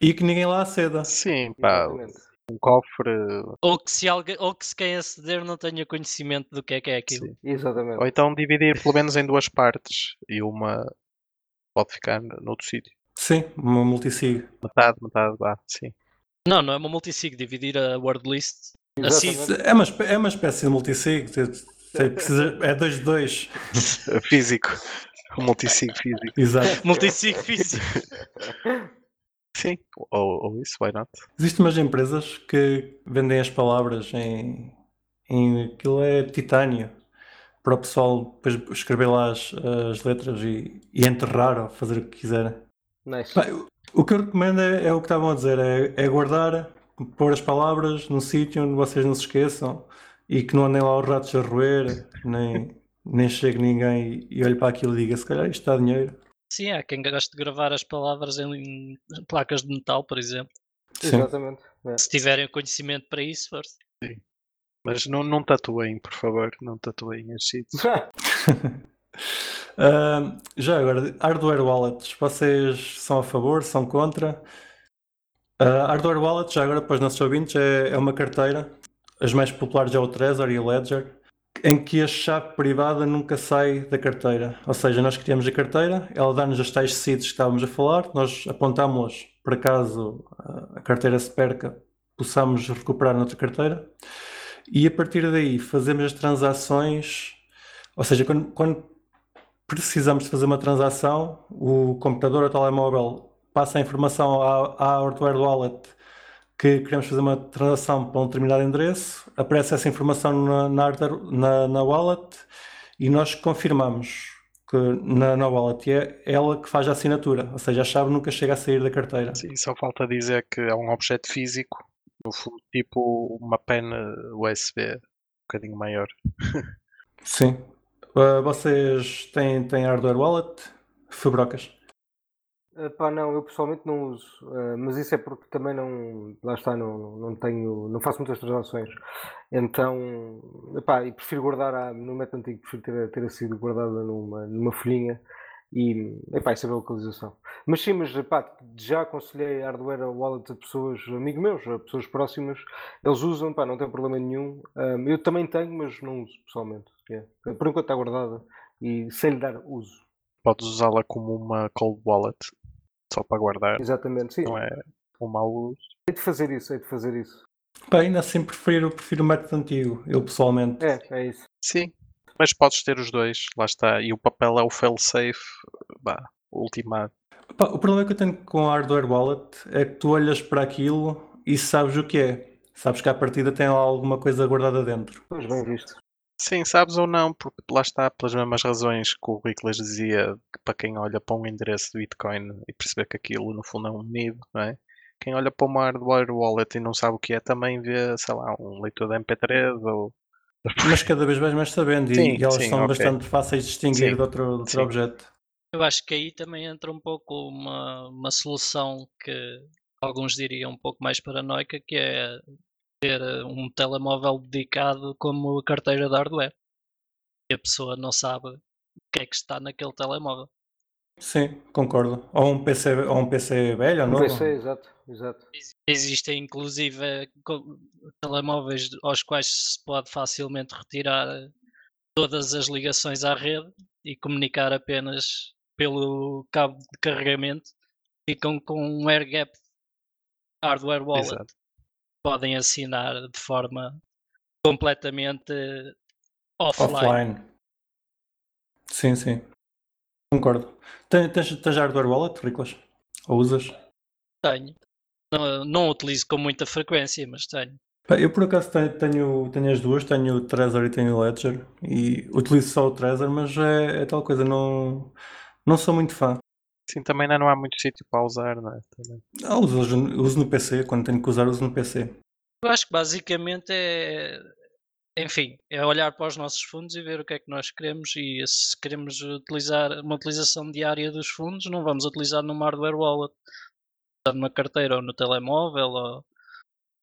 E que ninguém lá aceda. Sim, pá, um cofre, Ou que se, alguém, ou que se quem aceder não tenha conhecimento do que é que é aquilo. sim. Exatamente. Ou então dividir pelo menos em duas partes e uma pode ficar noutro sítio. Sim, uma multisig. Metade, metade, vá, sim. Não, não é uma multisig, dividir a word list. Assim. É uma, é uma espécie de multisig. te- te- precisa- É 2 de 2. Físico. Multisig físico. Exato. multisig físico. Sim, ou, ou isso, why not? Existem umas empresas que vendem as palavras em, em aquilo é titânio para o pessoal depois escrever lá as, as letras e, e enterrar ou fazer o que quiserem. Nice. Pá, o- o que eu recomendo é, é o que estavam a dizer, é, é guardar, pôr as palavras num sítio onde vocês não se esqueçam e que não andem lá os ratos a roer, nem, nem chegue ninguém e, e olhe para aquilo e diga se calhar isto dá dinheiro. Sim, há quem goste de gravar as palavras em, em placas de metal, por exemplo. Sim. Exatamente. É. Se tiverem conhecimento para isso, força. Mas não, não tatuem, por favor, não tatuem esses sítios. Ah, já agora, hardware wallets, vocês são a favor, são contra? Ah, hardware wallet, já agora para os nossos ouvintes, é, é uma carteira, as mais populares é o Trezor e o Ledger, em que a chave privada nunca sai da carteira. Ou seja, nós criamos a carteira, ela dá-nos as tais seeds que estávamos a falar, nós apontamos por acaso a- a carteira se perca, possamos recuperar noutra carteira, e a partir daí fazemos as transações, ou seja, quando, quando precisamos de fazer uma transação, o computador ou o telemóvel passa a informação à, à hardware wallet que queremos fazer uma transação para um determinado endereço, aparece essa informação na, na, na, na wallet e nós confirmamos que na, na wallet é ela que faz a assinatura, ou seja, a chave nunca chega a sair da carteira. Sim, só falta dizer que é um objeto físico, no fundo, tipo uma pena USB, um bocadinho maior. Sim. Uh, vocês têm, têm hardware wallet? Fabrocas? Pá, não, eu pessoalmente não uso, eh, mas isso é porque também não, lá está, não, não tenho, não faço muitas transações. Então, epá, e prefiro guardar a- no método antigo, prefiro ter, ter sido guardada numa, numa folhinha e, epá, e saber a localização. Mas sim, mas epá, já aconselhei hardware wallet a pessoas, amigos meus, a pessoas próximas, eles usam, pá, não tem problema nenhum. Ahm, eu também tenho, mas não uso pessoalmente. yeah. Por enquanto está guardada e sei lhe dar uso. Podes usá-la como uma cold wallet, só para guardar, Exatamente, sim. não é um mau uso. Hei de fazer isso, hei de fazer isso. Pá, ainda assim prefiro, prefiro o método antigo, eu pessoalmente. É, é isso. Sim, mas podes ter os dois, lá está. E o papel é o fail-safe, bah, ultimado. Pá, o problema que eu tenho com a hardware wallet é que tu olhas para aquilo e sabes o que é. Sabes que à partida tem lá alguma coisa guardada dentro. Pois bem visto. Sim, sabes ou não, porque lá está, pelas mesmas razões que o Rickles dizia, que para quem olha para um endereço do Bitcoin e perceber que aquilo no fundo é um NIB, não é? Quem olha para uma hardware wallet e não sabe o que é, também vê, sei lá, um leitor de MP3 ou. Mas cada vez vais mais sabendo e, Sim, e elas sim, são ok. bastante fáceis de distinguir Sim, de outro, de outro objeto. Eu acho que aí também entra um pouco uma, uma solução que alguns diriam um pouco mais paranoica, que é ter eh, um telemóvel dedicado como carteira de hardware. E a pessoa não sabe o que é que está naquele telemóvel. Sim, concordo. Ou um PC, ou um PC velho ou Um novo. PC, exato, exato. Ex- Existem inclusive co- telemóveis aos quais se pode facilmente retirar todas as ligações à rede e comunicar apenas pelo cabo de carregamento. Ficam com um air gap hardware wallet. Exato. Podem assinar de forma completamente offline. Offline. Sim, sim. Concordo. Tens, tens, tens hardware wallet, Riclas? Ou usas? Tenho. Não, não utilizo com muita frequência, mas tenho. Eu por acaso tenho, tenho, tenho as duas, tenho o Trezor e tenho o Ledger e utilizo só o Trezor, mas é, é tal coisa, não, não sou muito fã. Sim, também ainda não há muito sítio para usar, não é? Também. Ah, uso, uso no PC, quando tenho que usar, uso no PC. Eu acho que basicamente é, enfim, é olhar para os nossos fundos e ver o que é que nós queremos e se queremos utilizar uma utilização diária dos fundos, não vamos utilizar numa hardware wallet, usar numa carteira ou no telemóvel ou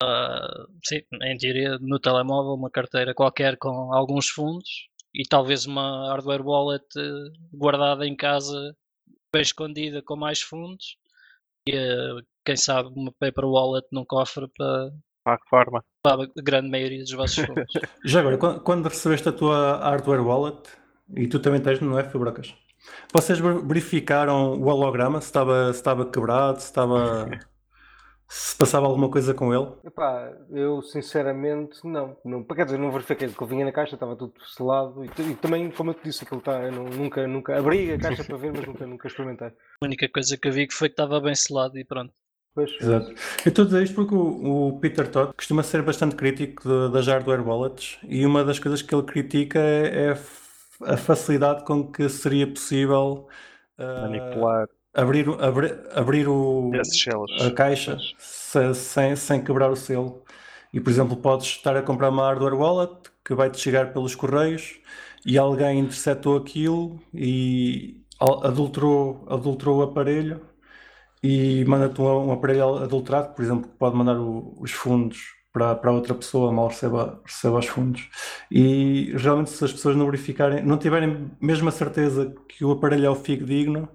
ah, sim, em teoria no telemóvel, uma carteira qualquer com alguns fundos e talvez uma hardware wallet eh, guardada em casa bem escondida com mais fundos e eh, quem sabe uma paper wallet num cofre para, Para a forma. para a grande maioria dos vossos fundos. Já agora, quando, quando recebeste a tua hardware wallet, e tu também tens, não é, Fibrocas? Vocês ver- verificaram o holograma, se estava, se estava quebrado, se estava... se passava alguma coisa com ele? Epá, eu sinceramente não, não. Quer dizer, não verifiquei, porque ele vinha na caixa, estava tudo selado e, e também, como eu te disse, aquilo está, eu não- nunca, nunca abri a caixa para ver, mas nunca, nunca experimentei. A única coisa que eu vi que foi que estava bem selado e pronto. Pois, Exato. Eu estou a dizer isto porque o, o Peter Todd costuma ser bastante crítico das hardware wallets e uma das coisas que ele critica é, é a facilidade com que seria possível ah, Manipular abrir, abrir, abrir o, a caixa se- sem, sem quebrar o selo. E, por exemplo, podes estar a comprar uma hardware wallet que vai-te chegar pelos correios e alguém interceptou aquilo e adulterou, adulterou o aparelho e manda-te um, um aparelho adulterado, por exemplo, que pode mandar o- os fundos para, para outra pessoa, mal receba, receba os fundos. E geralmente, se as pessoas não verificarem, não tiverem mesmo a certeza que o aparelho é o fidedigno,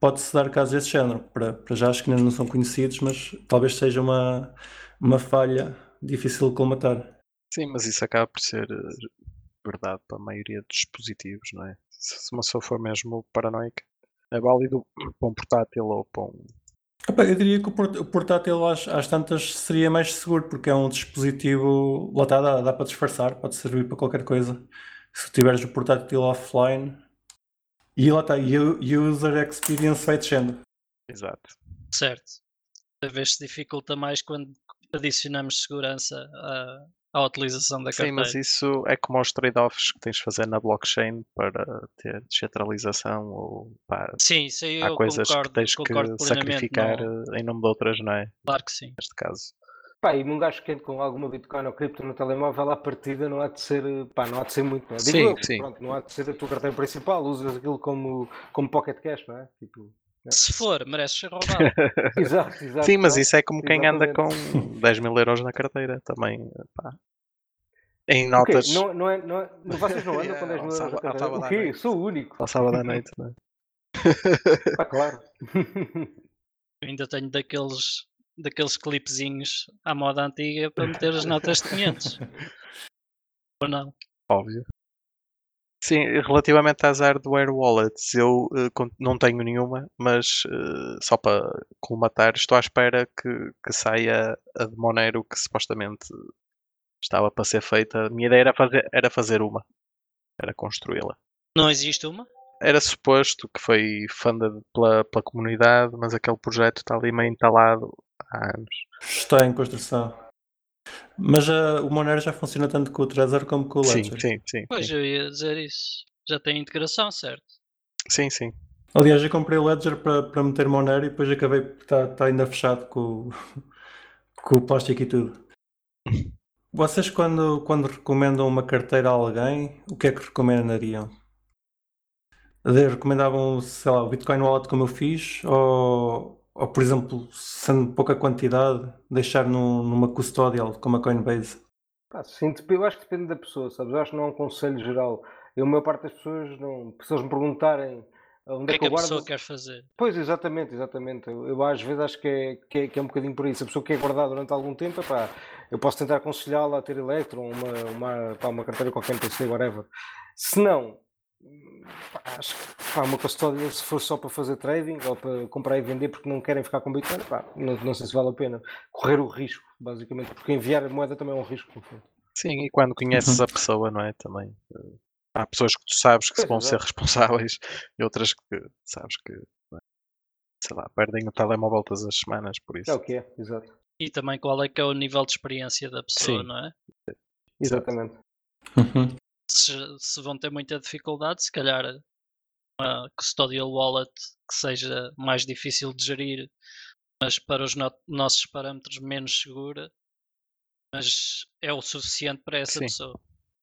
pode-se dar casos desse género. Para, para já, acho que ainda não são conhecidos, mas talvez seja uma, uma falha difícil de colmatar. Sim, mas isso acaba por ser eh, verdade para a maioria dos dispositivos, não é? Se uma pessoa for mesmo paranoica, é válido para um portátil ou para um. Eu diria que o portátil às, às tantas seria mais seguro, porque é um dispositivo, lá está, dá, dá para disfarçar, pode servir para qualquer coisa. Se tiveres o portátil offline, e lá está, o user experience vai descendo. Exato. Certo. Cada vez se dificulta mais quando adicionamos segurança à, à utilização da Sim, carteira. mas isso é como os trade-offs que tens de fazer na blockchain para ter descentralização ou pá, Sim, isso aí há eu coisas concordo, que tens que sacrificar não- em nome de outras, não é? claro que sim. Neste caso. Pá, e um gajo quente com alguma Bitcoin ou cripto no telemóvel, à partida não há de ser, pá, não há de ser muito, não é? Digo Sim, eu, sim. Pronto, não há de ser a tua carteira principal, usas aquilo como, como pocket cash, não é? Tipo, Se for, merece ser roubado. exato, exato. Sim, mas não? isso é como quem anda com Exatamente. 10 mil euros na carteira também. pá. Em notas Não, não é, não é, não- vocês não andam com 10 mil euros na carteira? O quê? Sou o único. ao sábado à noite, não é? Pá, claro. Eu ainda tenho daqueles, daqueles clipezinhos à moda antiga para meter as notas de 500. Ou não? Óbvio. Sim, relativamente às hardware wallets, eu con- não tenho nenhuma, mas eh, só para colmatar, estou à espera que, que saia a de Monero que supostamente estava para ser feita. A minha ideia era fazer, era fazer uma, era construí-la. Não existe uma? Era suposto que foi funded pela, pela comunidade, mas aquele projeto está ali meio entalado há anos. Está em construção. Mas ah, o Monero já funciona tanto com o Trezor como com o Sim, Ledger. sim, sim. Pois Sim, eu ia dizer isso. Já tem integração, certo? sim. sim. Aliás, eu comprei o Ledger para, para meter Monero e depois acabei por estar está ainda fechado com, o- com o plástico e tudo. Vocês, quando, quando recomendam uma carteira a alguém, o que é que recomendariam? Recomendavam, sei lá, o Bitcoin Wallet como eu fiz? Ou, ou por exemplo, sendo pouca quantidade, deixar num- numa custodial como a Coinbase? Pá, sim, eu acho que depende da pessoa, sabes? Eu acho que não é um conselho geral. Eu, a maior parte das pessoas, não, se eles me perguntarem O onde que é é que que a pessoa quer fazer? Pois, exatamente, exatamente. Eu, eu às vezes acho que é, que, é, que é um bocadinho por. Se a pessoa quer guardar durante algum tempo, epá, eu posso tentar aconselhá-la a ter Electron, uma, uma, pá, uma carteira qualquer MPC, whatever. Se não, acho que pá, uma custódia, se for só para fazer trading ou para comprar e vender porque não querem ficar com Bitcoin, pá, não, não sei se vale a pena correr o risco, basicamente, porque enviar a moeda também é um risco. Sim, e quando conheces a pessoa, não é? Também. eh, Há pessoas que tu sabes que Pois, vão ser exato. responsáveis e outras que sabes que não é? sei lá, perdem o telemóvel todas as semanas, por isso. É o que é, exato. E também qual é que é o nível de experiência da pessoa, Sim. não é? Exatamente. Uhum. Se, se vão ter muita dificuldade, se calhar uma custodial wallet que seja mais difícil de gerir, mas para os no- nossos parâmetros menos segura, mas é o suficiente para essa Sim. pessoa.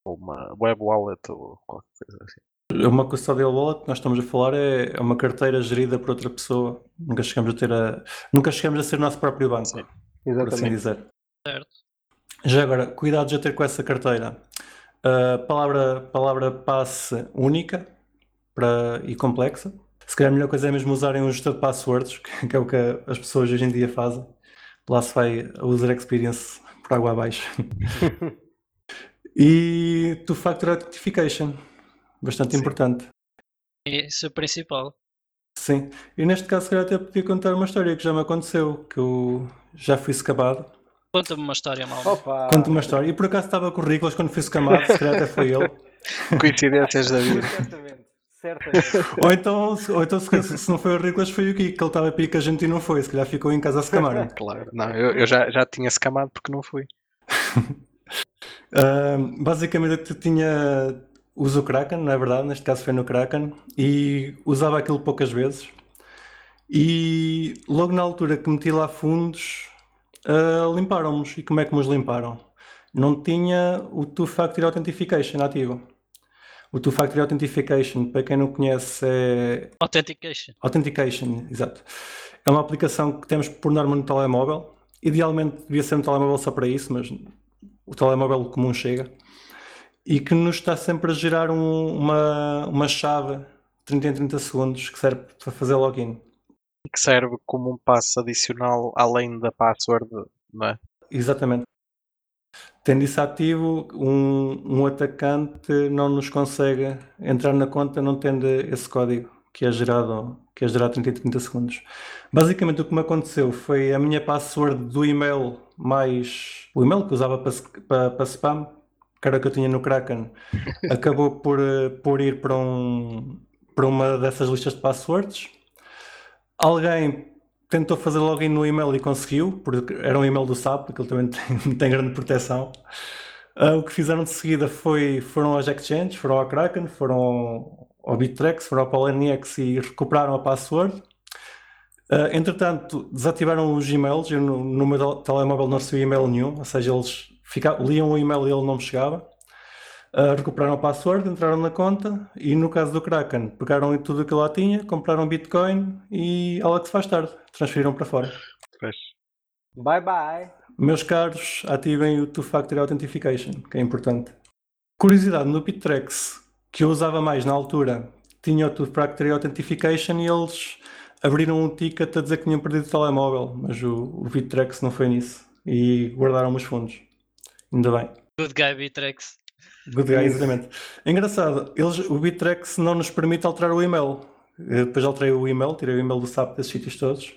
Ou uma web wallet ou qualquer coisa assim. Uma custodial wallet que nós estamos a falar é, é uma carteira gerida por outra pessoa. Nunca chegamos a ter a. Nunca chegamos a ser o nosso próprio banco, Sim. por assim Exatamente. dizer. Certo. Já agora, cuidados a ter com essa carteira. A palavra, palavra passe única para, e complexa. Se calhar a melhor coisa é mesmo usarem um gestor de passwords, que é o que as pessoas hoje em dia fazem. Lá se vai a user experience por água abaixo. E two-factor authentication, bastante Sim. importante. Isso é o principal. Sim, e neste caso, se calhar até podia contar uma história que já me aconteceu, que eu já fui escapado. Conta-me uma história mal. Conto uma história, e por acaso estava com currículos quando fui escamado, se calhar até foi ele. Coincidências da vida. Certamente. Certamente. Ou então, se- ou então se, se não foi o Riclas, foi o Kiko, que ele estava a pedir que a gente e não foi, se calhar ficou em casa a se camar. Claro. Não, eu, eu já, já tinha escamado porque não fui. Uh, basicamente eu tinha uso o Kraken, não é verdade? Neste caso foi no Kraken e usava aquilo poucas vezes. E logo na altura que meti lá fundos, uh, limparam-nos. E como é que nos limparam? Não tinha o Two-Factor Authentication ativo. O Two-Factor Authentication, para quem não conhece, é Authentication. Authentication, exato. É uma aplicação que temos por norma no telemóvel. Idealmente devia ser um telemóvel só para isso, mas o telemóvel comum chega. E que nos está sempre a gerar um- uma, uma chave 30 em 30 segundos que serve para fazer login. E que serve como um passo adicional além da password, não é? Exatamente. Tendo isso ativo, um, um atacante não nos consegue entrar na conta não tendo esse código que é gerado, que é gerado 30 em 30 segundos. Basicamente o que me aconteceu foi a minha password do e-mail mais o e-mail que usava para, para, para spam, que era o que eu tinha no Kraken, acabou por, eh, por ir para, um, para uma dessas listas de passwords. Alguém tentou fazer login no e-mail e conseguiu, porque era um e-mail do SAP, porque ele também tem, tem grande proteção. Ah, o que fizeram de seguida foi, foram aos exchanges, foram ao Kraken, foram ao, Bittrex, foram ao Polynex e recuperaram a password. Ah, entretanto, desativaram os e-mails, eu no, no meu tel- telemóvel não recebi e-mail nenhum, ou seja, eles fica- liam o e-mail e ele não me chegava. Ah, recuperaram a password, entraram na conta e no caso do Kraken, pegaram tudo o que lá tinha, compraram Bitcoin e ela que se faz tarde, transferiram para fora. Bye bye. Meus caros, ativem o Two-Factor Authentication, que é importante. Curiosidade, no Bittrex, que eu usava mais na altura, tinha o Two-Factor Authentication e eles abriram um ticket a dizer que tinham perdido o telemóvel, mas o, o Bittrex não foi nisso e guardaram os fundos. Ainda bem. Good guy Bitrex. Good guy, Isso. exatamente. Engraçado, eles, o Bittrex não nos permite alterar o e-mail. Eu depois alterei o e-mail, tirei o e-mail do SAP desses sítios todos.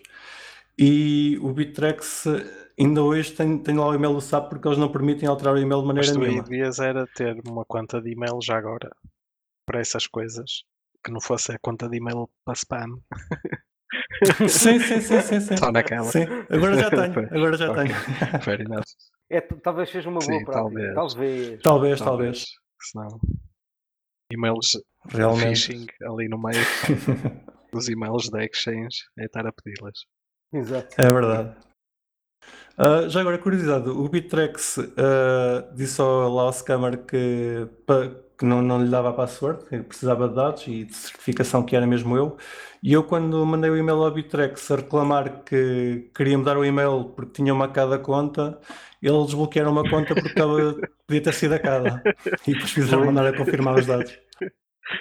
E o Bittrex ainda hoje tem, tem lá o e-mail do SAP porque eles não permitem alterar o e-mail de Mas maneira tu aí nenhuma. devias era ter uma conta de e-mail já agora para essas coisas. Que não fosse a conta de e-mail para spam. Sim, sim, sim, sim, sim. Só naquela. Sim, agora já tenho, agora já Ok. tenho. Fair enough. É, talvez seja uma boa Sim, prática. talvez. Talvez. Talvez, talvez. Senão, e-mails Realmente. phishing ali no meio dos e-mails da Exchange é estar a pedi-las. Exato. É verdade. Ah, já agora, curiosidade, o Bittrex ah, disse ao, lá ao scammer que, pa- que não, não lhe dava a password, que precisava de dados e de certificação que era mesmo eu. E eu, quando mandei o e-mail ao Bittrex a reclamar que queria mudar o e-mail porque tinha marcado a conta, eles desbloquearam uma conta porque estava, podia ter sido a cada. E depois fizeram mandar a confirmar os dados.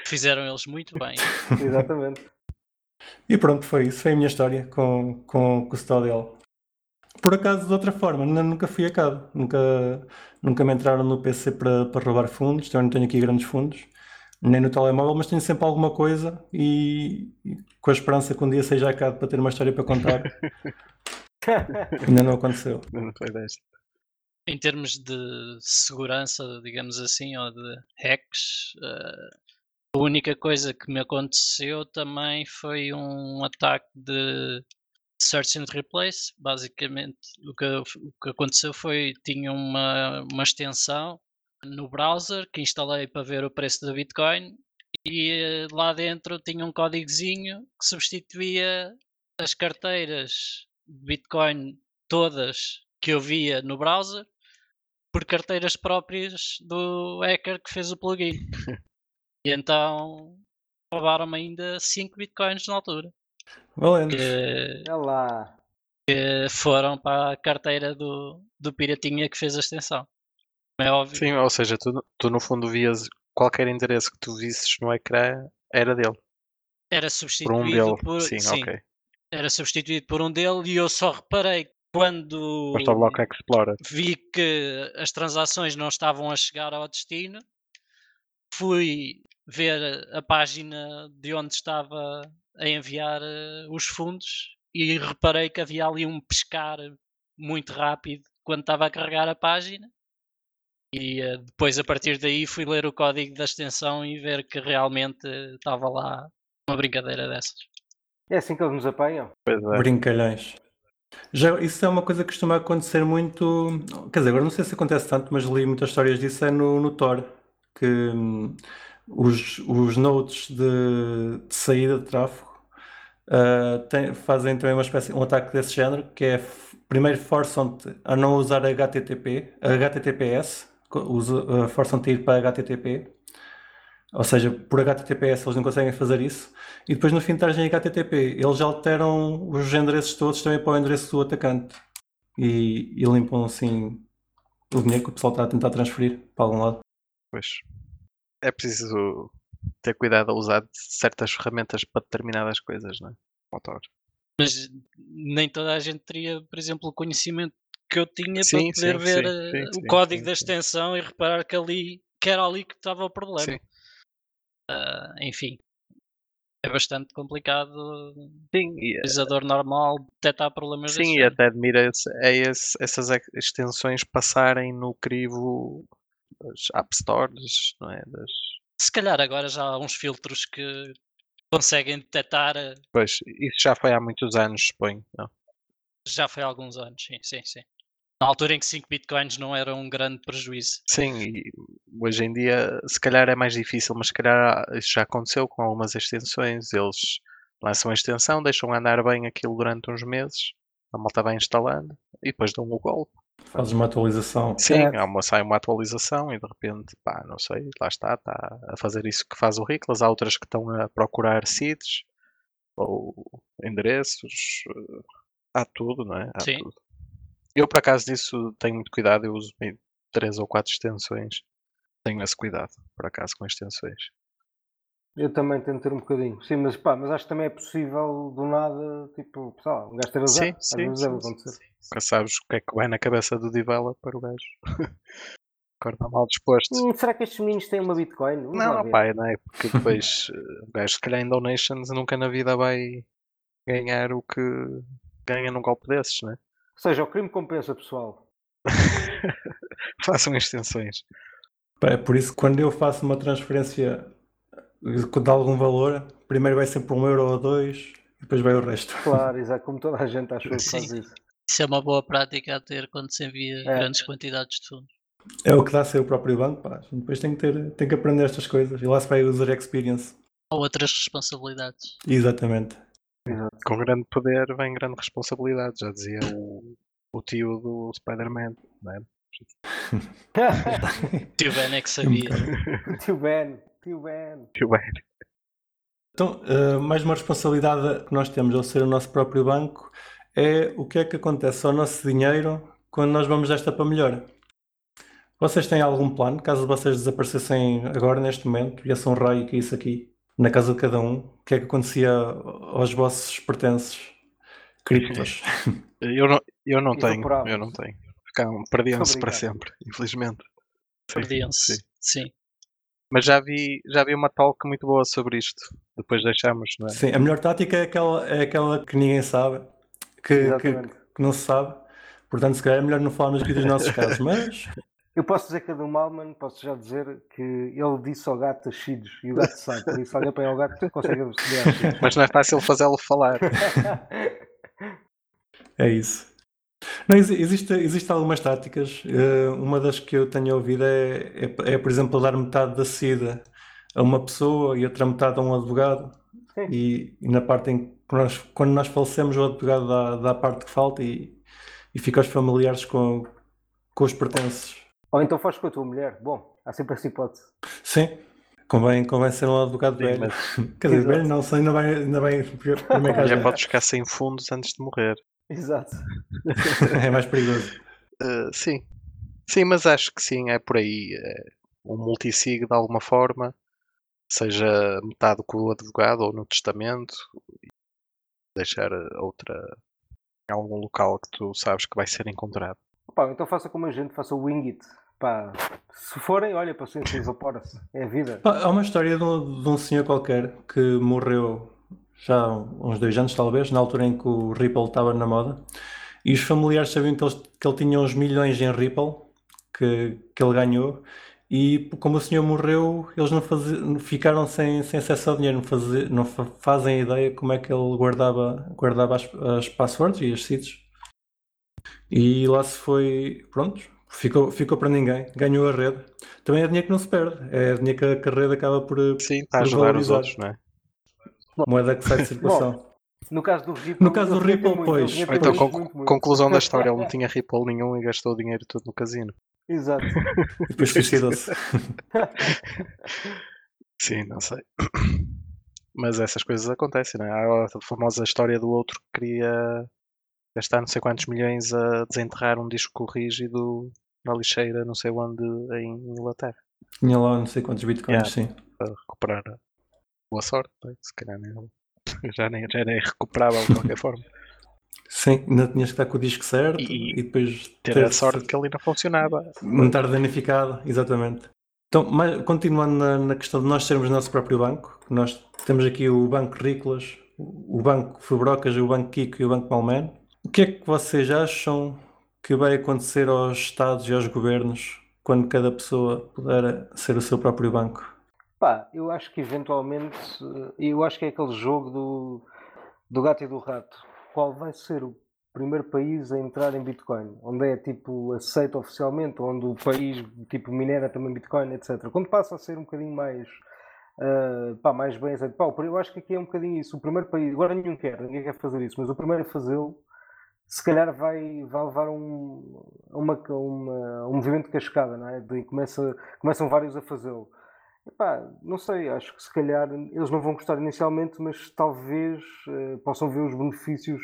Fizeram eles muito bem. Exatamente. E pronto, foi isso. Foi a minha história com, com o Custodial. Por acaso, de outra forma, nu- nunca fui a cabo. Nunca, nunca me entraram no PC para, para roubar fundos. Então, eu não tenho aqui grandes fundos, nem no telemóvel, mas tenho sempre alguma coisa e, e com a esperança que um dia seja a cabo para ter uma história para contar. Ainda não aconteceu. Não foi desta. Em termos de segurança, digamos assim, ou de hacks, eh, A única coisa que me aconteceu também foi um ataque de search and replace. Basicamente, o que, o que aconteceu foi tinha uma, uma extensão no browser que instalei para ver o preço da Bitcoin e eh, lá dentro tinha um códigozinho que substituía as carteiras Bitcoin todas que eu via no browser por carteiras próprias do hacker que fez o plugin. e então roubaram-me ainda 5 bitcoins na altura. Valente. Que, Olha lá. que foram para a carteira do, do piratinha que fez a extensão. É óbvio. Sim, ou seja, tu, tu no fundo vias qualquer endereço que tu visses no ecrã era dele. Era Por um substituído dele. por. Sim, sim, ok. era substituído por um dele e eu só reparei quando Explorer. vi que as transações não estavam a chegar ao destino, fui ver a página de onde estava a enviar eh, os fundos e reparei que havia ali um pescar muito rápido quando estava a carregar a página. E eh, depois, a partir daí, fui ler o código da extensão e ver que realmente estava lá uma brincadeira dessas. É assim que eles nos apanham. Pois é. Brincalhões. Já, isso é uma coisa que costuma acontecer muito. Quer dizer, agora não sei se acontece tanto, mas li muitas histórias disso é no, no Tor. Que hum, os, os nodes de, de saída de tráfego ah, têm- fazem também uma espécie, um ataque desse género, que é primeiro forçam-te a não usar HTTP, HTTPS, usa- ah, forçam-te a ir para HTTP. Ou seja, por HTTPS eles não conseguem fazer isso. E depois no fim de estarem em HTTP, eles alteram os endereços todos também para o endereço do atacante. E, e limpam assim o dinheiro que o pessoal está a tentar transferir para algum lado. Pois. É preciso ter cuidado a usar certas ferramentas para determinadas coisas, não é? Motor. Mas nem toda a gente teria, por exemplo, o conhecimento que eu tinha Sim, para poder sim, ver sim, eh, o código da extensão e reparar que ali que era ali que estava o problema. Ah, enfim, é bastante complicado Sim, e, o utilizador normal detectar problemas sim, e até admira-se é essas ex- extensões passarem no crivo das App Stores, não é? Das, Se calhar agora já há uns filtros que conseguem detectar, eh, pois, isso já foi há muitos anos, suponho. Não? já foi há alguns anos, sim, sim, sim. Na altura em que 5 bitcoins não era um grande prejuízo. Sim, e hoje em dia se calhar é mais difícil, mas se calhar isso já aconteceu com algumas extensões. Eles lançam a extensão, deixam andar bem aquilo durante uns meses, a malta vai instalando e depois dão o golpe. Fazes uma atualização. Sim, há uma, sai uma atualização e de repente, pá, não sei, lá está, está a fazer isso que faz o Riclas. Há outras que estão a procurar seeds ou endereços, eh, há tudo, não é? Há Sim. tudo. Eu, por acaso, disso tenho muito cuidado. Eu uso bem três ou quatro extensões. Tenho esse cuidado, por acaso, com extensões. Eu também tento ter um bocadinho. Sim, mas pá, mas acho que também é possível do nada, tipo, pessoal, um gajo ter azar. Sim, Às sim, deve sim, acontecer. Nunca sabes o que é que vai na cabeça do developer, o gajo. Acorda mal disposto. Hum, será que estes meninos têm uma Bitcoin? Vamos Não, pá, não é? Porque depois eh, o gajo, se calhar em donations, nunca na vida vai ganhar o que ganha num golpe desses, né? Ou seja, o crime compensa, pessoal. Façam extensões. É por isso que quando eu faço uma transferência de algum valor, primeiro vai sempre um euro ou dois, e depois vai o resto. Claro, exato, como toda a gente acha que faz isso. Isso é uma boa prática a ter quando se envia É. grandes quantidades de fundos. É o que dá a ser o próprio banco, pá. Depois tem que, ter, tem que aprender estas coisas. E lá se vai o user experience. Ou outras responsabilidades. Exatamente. Com grande poder vem grande responsabilidade, já dizia o, o tio do Spider-Man, né? Tio Ben é que sabia. tio Ben, tio Ben. Tio Ben. Então, eh, mais uma responsabilidade que nós temos ao ser o nosso próprio banco é o que é que acontece ao nosso dinheiro quando nós vamos desta para melhor. Vocês têm algum plano, caso vocês desaparecessem agora, neste momento, e esse um raio que isso aqui, na casa de cada um, o que é que acontecia aos vossos pertences criptos? Eu não, eu não tenho, eu não tenho. Ficam, perdiam-se para sempre, infelizmente. Perdiam-se. sim. Sim. Mas já vi, já vi uma talk muito boa sobre isto. Depois deixamos, não é? Sim, a melhor tática é aquela, é aquela que ninguém sabe, que, que, que não se sabe. Portanto, se calhar é melhor não falarmos aqui dos nossos casos, mas Eu posso dizer que a do Malman, posso já dizer que ele disse ao gato Chidos e o gato sabe, por isso olha para o gato consegue perceber. Mas não é fácil fazê-lo falar. É isso. Não, exi- existe, existe algumas táticas. eh, uma das que eu tenho ouvido é, é, é, por exemplo, dar metade da SIDA a uma pessoa e outra metade a um advogado. E, e na parte em que nós, quando nós falecemos, o advogado dá, dá a parte que falta e, e fica aos familiares com, com os pertences. Ou então faz com a tua mulher. Bom, há sempre essa hipótese. Sim, convém, convém ser um advogado Sim, velho. mas Quer dizer, Exato. velho não sei, ainda bem, ainda bem primeiro que já podes ficar sem fundos antes de morrer. Exato. é mais perigoso. Uh, sim. Sim, mas acho que sim, é por aí. É um multisig de alguma forma, seja metade com o advogado ou no testamento, deixar outra em algum local que tu sabes que vai ser encontrado. Pá, então faça como a gente, faça o wing it. Pá, se forem, olha, paciência, evapora-se. É a vida. Pá, Há uma história de um, de um senhor qualquer que morreu já há uns dois anos, talvez, na altura em que o Ripple estava na moda, e os familiares sabiam que, eles- que ele tinha uns milhões em Ripple que, que ele ganhou, e como o senhor morreu, eles não fazi- ficaram sem, sem acesso ao dinheiro, não, fazi- não fa- fazem ideia como é que ele guardava, guardava as, as passwords e as seeds. E lá se foi, pronto, ficou, ficou para ninguém, ganhou a rede. Também é dinheiro que não se perde, é dinheiro que a, que a rede acaba por, Sim, está a Por ajudar os outros, não é? Moeda que sai de circulação. No caso do Ripple. No caso do Ripple, muito, pois. então, muito, con- muito, conclusão da história, ele não tinha Ripple nenhum e gastou o dinheiro todo no casino. Exato. E depois suicidou-se. Sim, não sei. Mas essas coisas acontecem, não é? Há a famosa história do outro que queria gastar não sei quantos milhões a desenterrar um disco rígido na lixeira, não sei onde, em Inglaterra, Tinha lá não sei quantos bitcoins, sim. para recuperar boa sorte. não? Se calhar nem, já, nem, já nem é recuperável de qualquer forma. Sim, ainda tinhas que estar com o disco certo E- e, depois Ter a sorte que ele ainda funcionava. não estar danificado, exatamente. Então, mas, continuando na, na questão de nós sermos nosso próprio banco, nós temos aqui o Banco Rícolas, o Banco Fubrocas, o Banco Kiko e o Banco Palmen. O que é que vocês acham que vai acontecer aos Estados e aos governos quando cada pessoa puder ser o seu próprio banco? Pá, eu acho que eventualmente, eh, eu acho que é aquele jogo do, do gato e do rato. Qual vai ser o primeiro país a entrar em Bitcoin? Onde é tipo aceito oficialmente, onde o país tipo minera também Bitcoin, etc. Quando passa a ser um bocadinho mais, ah, pá, mais bem aceito. Pá, eu acho que aqui é um bocadinho isso. O primeiro país, agora nenhum quer, ninguém quer fazer isso, mas o primeiro a fazê-lo se calhar vai, vai levar um, uma, uma- um movimento de cascada, não é? De, começa, começam vários a fazê-lo. Epá, não sei, acho que se calhar eles não vão gostar inicialmente, mas talvez eh, possam ver os benefícios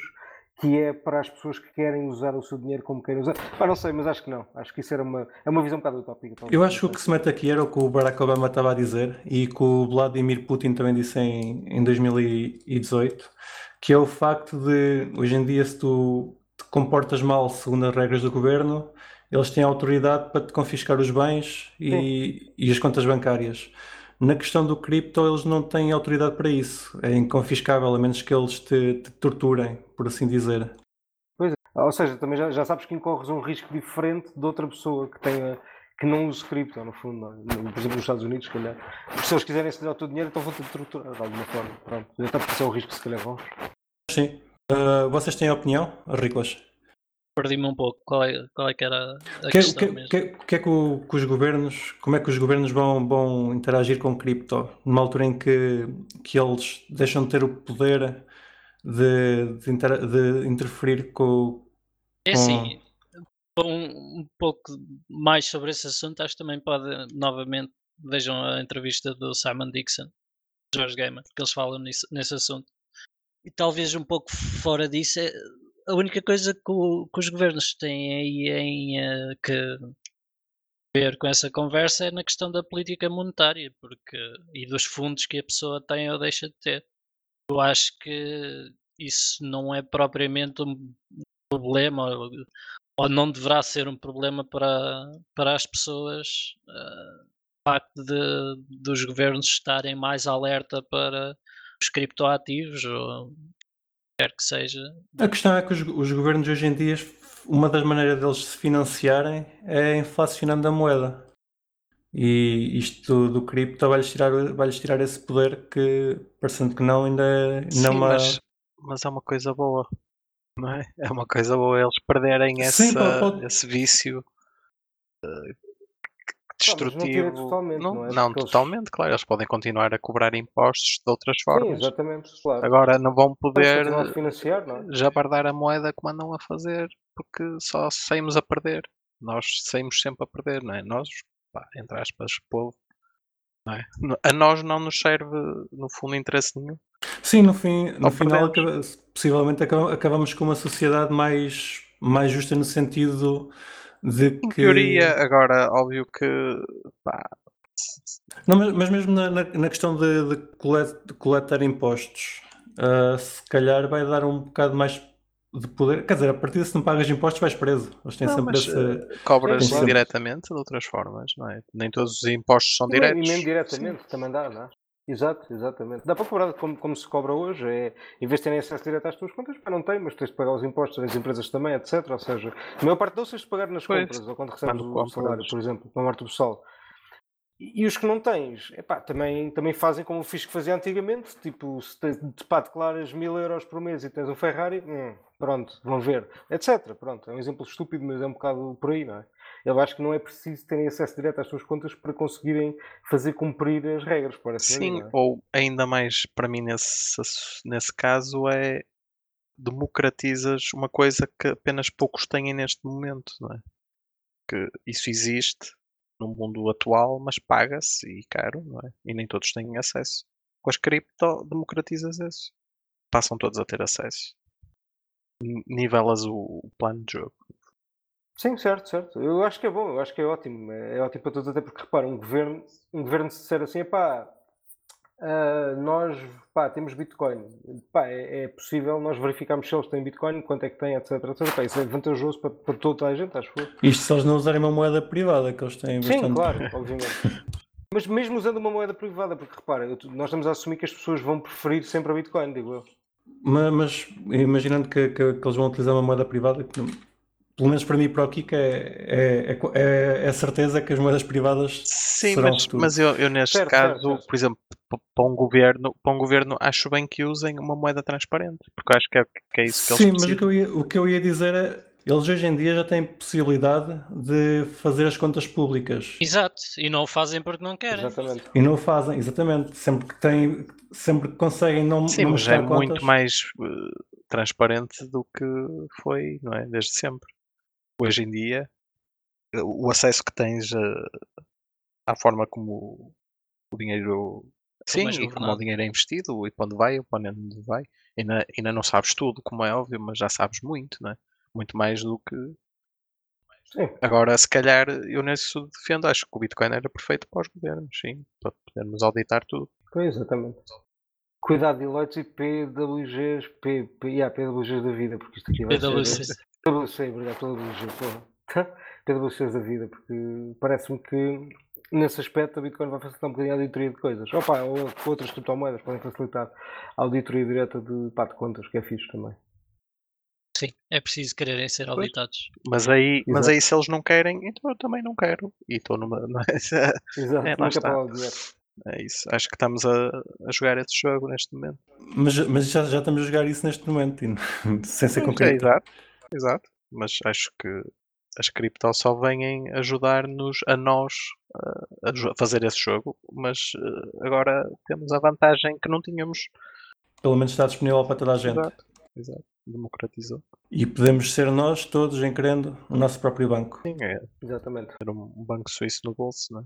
que é para as pessoas que querem usar o seu dinheiro como querem usar. Não sei, mas acho que não. Acho que isso era uma, é uma visão um bocado utópica. talvez, Eu acho que o que se mete aqui era o que o Barack Obama estava a dizer e que o Vladimir Putin também disse em, em 2018, que é o facto de, hoje em dia, se tu te comportas mal segundo as regras do governo, eles têm autoridade para te confiscar os bens e, e as contas bancárias. Na questão do cripto, eles não têm autoridade para isso. É inconfiscável, a menos que eles te, te torturem, por assim dizer. Ou seja, também já, já sabes que incorres um risco diferente de outra pessoa que tenha que não use cripto, no fundo. é? Por exemplo, nos Estados Unidos, se calhar. Se eles quiserem se dar o teu dinheiro, então vão-te torturar de alguma forma. Pronto. Então, porque esse é o risco se calhar vão. Sim. Ah, vocês têm opinião, Riclas? Perdi-me um pouco. Qual é, qual é que era a Que, questão que, mesmo? que, que é que, o- que os governos, como é que os governos vão, vão interagir com cripto numa altura em que, que eles deixam de ter o poder de, de, intera- de interferir com, É com- assim, um, um pouco mais sobre esse assunto, acho que também pode, novamente, vejam a entrevista do Simon Dixon, George Gamer, que eles falam nisso, nesse assunto. E talvez um pouco fora disso, é, a única coisa que, o- que os governos têm aí em eh, que ver com essa conversa é na questão da política monetária porque, e dos fundos que a pessoa tem ou deixa de ter. Eu acho que isso não é propriamente um problema ou, ou não deverá ser um problema para, para as pessoas ah, o facto de, dos governos estarem mais alerta para os criptoativos ou quer que seja. A questão é que os, os governos hoje em dia uma das maneiras deles se financiarem é inflacionando a moeda. E isto do cripto vai-lhes tirar, vai tirar esse poder que, parecendo que não, ainda é ainda é Sim, mas, mas é uma coisa boa. Não é? É uma coisa boa eles perderem Sim, essa, pode- esse vício mas não destrutivo. totalmente, não, não é? não eles- totalmente, claro. Eles podem continuar a cobrar impostos de outras Sim, formas. exatamente, claro. Agora não vão poder a financiar, não é? jabardar a moeda como andam a fazer, porque só saímos a perder. Nós saímos sempre a perder, não é? Nós, pá, entre aspas, povo. não é? A nós não nos serve, no fundo, interesse nenhum. Sim, no, fim, no final, acaba- possivelmente acaba- acabamos com uma sociedade mais, mais justa no sentido de Em que. teoria, agora, óbvio que pá, Não, mas, mas mesmo na, na- na questão de, de colet- de coletar impostos, ah, se calhar vai dar um bocado mais de poder. Quer dizer, a partir de se não pagas impostos, vais preso. Eles têm Não, sempre mas, esse. eh, cobras Sim, diretamente de outras formas, não é? Nem todos os impostos são diretos. E mesmo diretamente, também dá, não é? Exato, exatamente. Dá para cobrar como, como se cobra hoje, é, em vez de terem acesso direto às tuas contas, pá, não tem, mas tens de pagar os impostos das empresas também, etc. Ou seja, a maior parte deles tens de pagar nas Pois, compras, ou quando recebes quando o compras. salário, por exemplo, na morte do pessoal. E, os que não tens, epá, também, também fazem como o fiz que fazia antigamente, tipo, se te, te, pá, declaras mil euros por mês e tens um Ferrari, hum, pronto, vão ver, etc. Pronto, é um exemplo estúpido, mas é um bocado por aí, não é? Eu acho que não é preciso terem acesso direto às suas contas para conseguirem fazer cumprir as regras, parece Sim, é? ou ainda mais para mim nesse, nesse caso é democratizas uma coisa que apenas poucos têm neste momento, não é? Que isso existe no mundo atual, mas paga-se e caro, não é? E nem todos têm acesso. Com as cripto democratizas isso. Passam todos a ter acesso. Nivelas o plano de jogo. Sim, certo, certo. Eu acho que é bom, eu acho que é ótimo. É, é ótimo para todos, até porque repara, um governo, um governo se disser assim, pá, nós pá, temos Bitcoin, pá, é, é possível nós verificarmos se eles têm Bitcoin, quanto é que têm, etc. etc. Pá, isso é vantajoso para, para toda a gente, acho eu. Isto se eles não usarem uma moeda privada, que eles têm Sim, bastante. claro, obviamente. Mas mesmo usando uma moeda privada, porque repara, eu- nós estamos a assumir que as pessoas vão preferir sempre a Bitcoin, digo eu. Ma- Mas, imaginando que, que- que eles vão utilizar uma moeda privada, que não- pelo menos para mim e para o Kiko, é, é, é, é, é certeza que as moedas privadas Sim, serão mas, mas eu, eu neste Certo, caso, certo. por exemplo, para um governo, para um governo acho bem que usem uma moeda transparente, porque acho que é, que é isso que eles Sim, mas o que, eu ia, o que eu ia dizer é eles hoje em dia já têm possibilidade de fazer as contas públicas Exato, e não o fazem porque não querem. Exatamente. e não o fazem, exatamente. Sempre que têm, sempre que conseguem não, Sim, não mas é mostrar muito contas. mais eh, transparente do que foi, não é? Desde sempre. Hoje em dia, o acesso que tens eh, à forma como o dinheiro. Sim, e como o dinheiro é investido, e para onde vai, e para onde vai. Ainda, ainda não sabes tudo, como é óbvio, mas já sabes muito, não é? Muito mais do que. Sim. Agora, se calhar, eu nisso defendo, acho que o Bitcoin era perfeito para os governos, sim, para podermos auditar tudo. Pois, exatamente. Cuidado, Deloitte e PWGs, P, P, yeah, PWGs da vida, porque isto aqui vai PwC. ser... PwC, obrigado, PWG, porra. PwCs da vida, porque parece-me que nesse aspecto a Bitcoin vai facilitar um bocadinho a auditoria de coisas. Opa, ou outras criptomoedas podem facilitar a auditoria direta de, pá, de contas, que é fixe também. Sim, é preciso quererem ser auditados. Mas aí, mas aí se eles não querem, então eu também não quero. E estou numa. Exato, É, lá está. É isso. Acho que estamos a, a jogar esse jogo neste momento. Mas, mas já, já estamos a jogar isso neste momento, não- sem ser Pois, é, concreto. exato, exato. Mas acho que as cripto só vêm ajudar-nos a nós uh, a fazer esse jogo, mas uh, agora temos a vantagem que não tínhamos. Pelo menos está disponível para toda a gente. Exato, exato. Democratizou. E podemos ser nós todos em querendo o nosso próprio banco. Sim, é Exatamente. ter um, banco suíço no bolso, não é?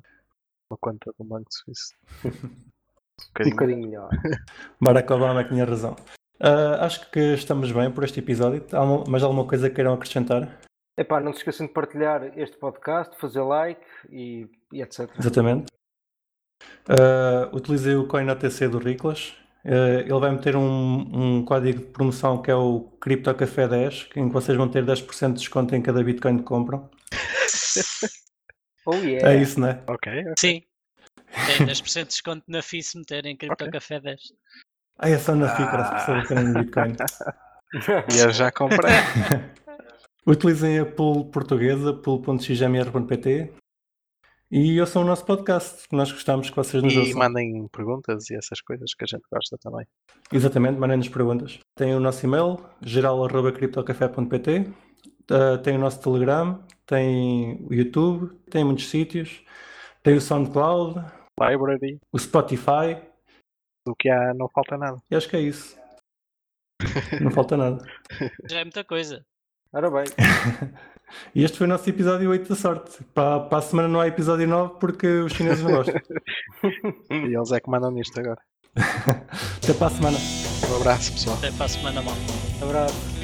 Uma conta de um banco suíço. Um Um bocadinho. bocadinho melhor. Barack Obama é que tinha razão. Ah, acho que estamos bem por este episódio. Há uma- mais alguma coisa que queiram acrescentar? Epá, não se esqueçam de partilhar este podcast, fazer like e, e etc. Exatamente. Ah, utilizei o Coin ATC do Riclas. Ah, ele vai meter um, um código de promoção que é o CryptoCafé 10, em que vocês vão ter 10% de desconto em cada Bitcoin que compram. Oh yeah! É isso, né? Ok, Sim. Tem 10% de desconto na FI se meterem Crypto Café 10. Ah, é só na FICRA, se precisarem de Bitcoin. e eu já comprei. Utilizem a pool portuguesa, pool.xmr.pt e ouçam o nosso podcast, que nós gostamos que vocês nos E ouçam. mandem perguntas e essas coisas que a gente gosta também. Exatamente, mandem-nos perguntas. Tem o nosso e-mail, geral.criptocafé.pt uh, tem o nosso Telegram, tem o YouTube, tem muitos sítios, tem o SoundCloud, Library, o Spotify, do que há, não falta nada. e acho que é isso. Não falta nada. Já é muita coisa. Ora bem, E este foi o nosso episódio 8 da sorte. Para, para a semana não há episódio 9 porque os chineses não gostam. E eles é que mandam nisto agora. Até para a semana. Um abraço, pessoal. Até para a semana, mal. abraço.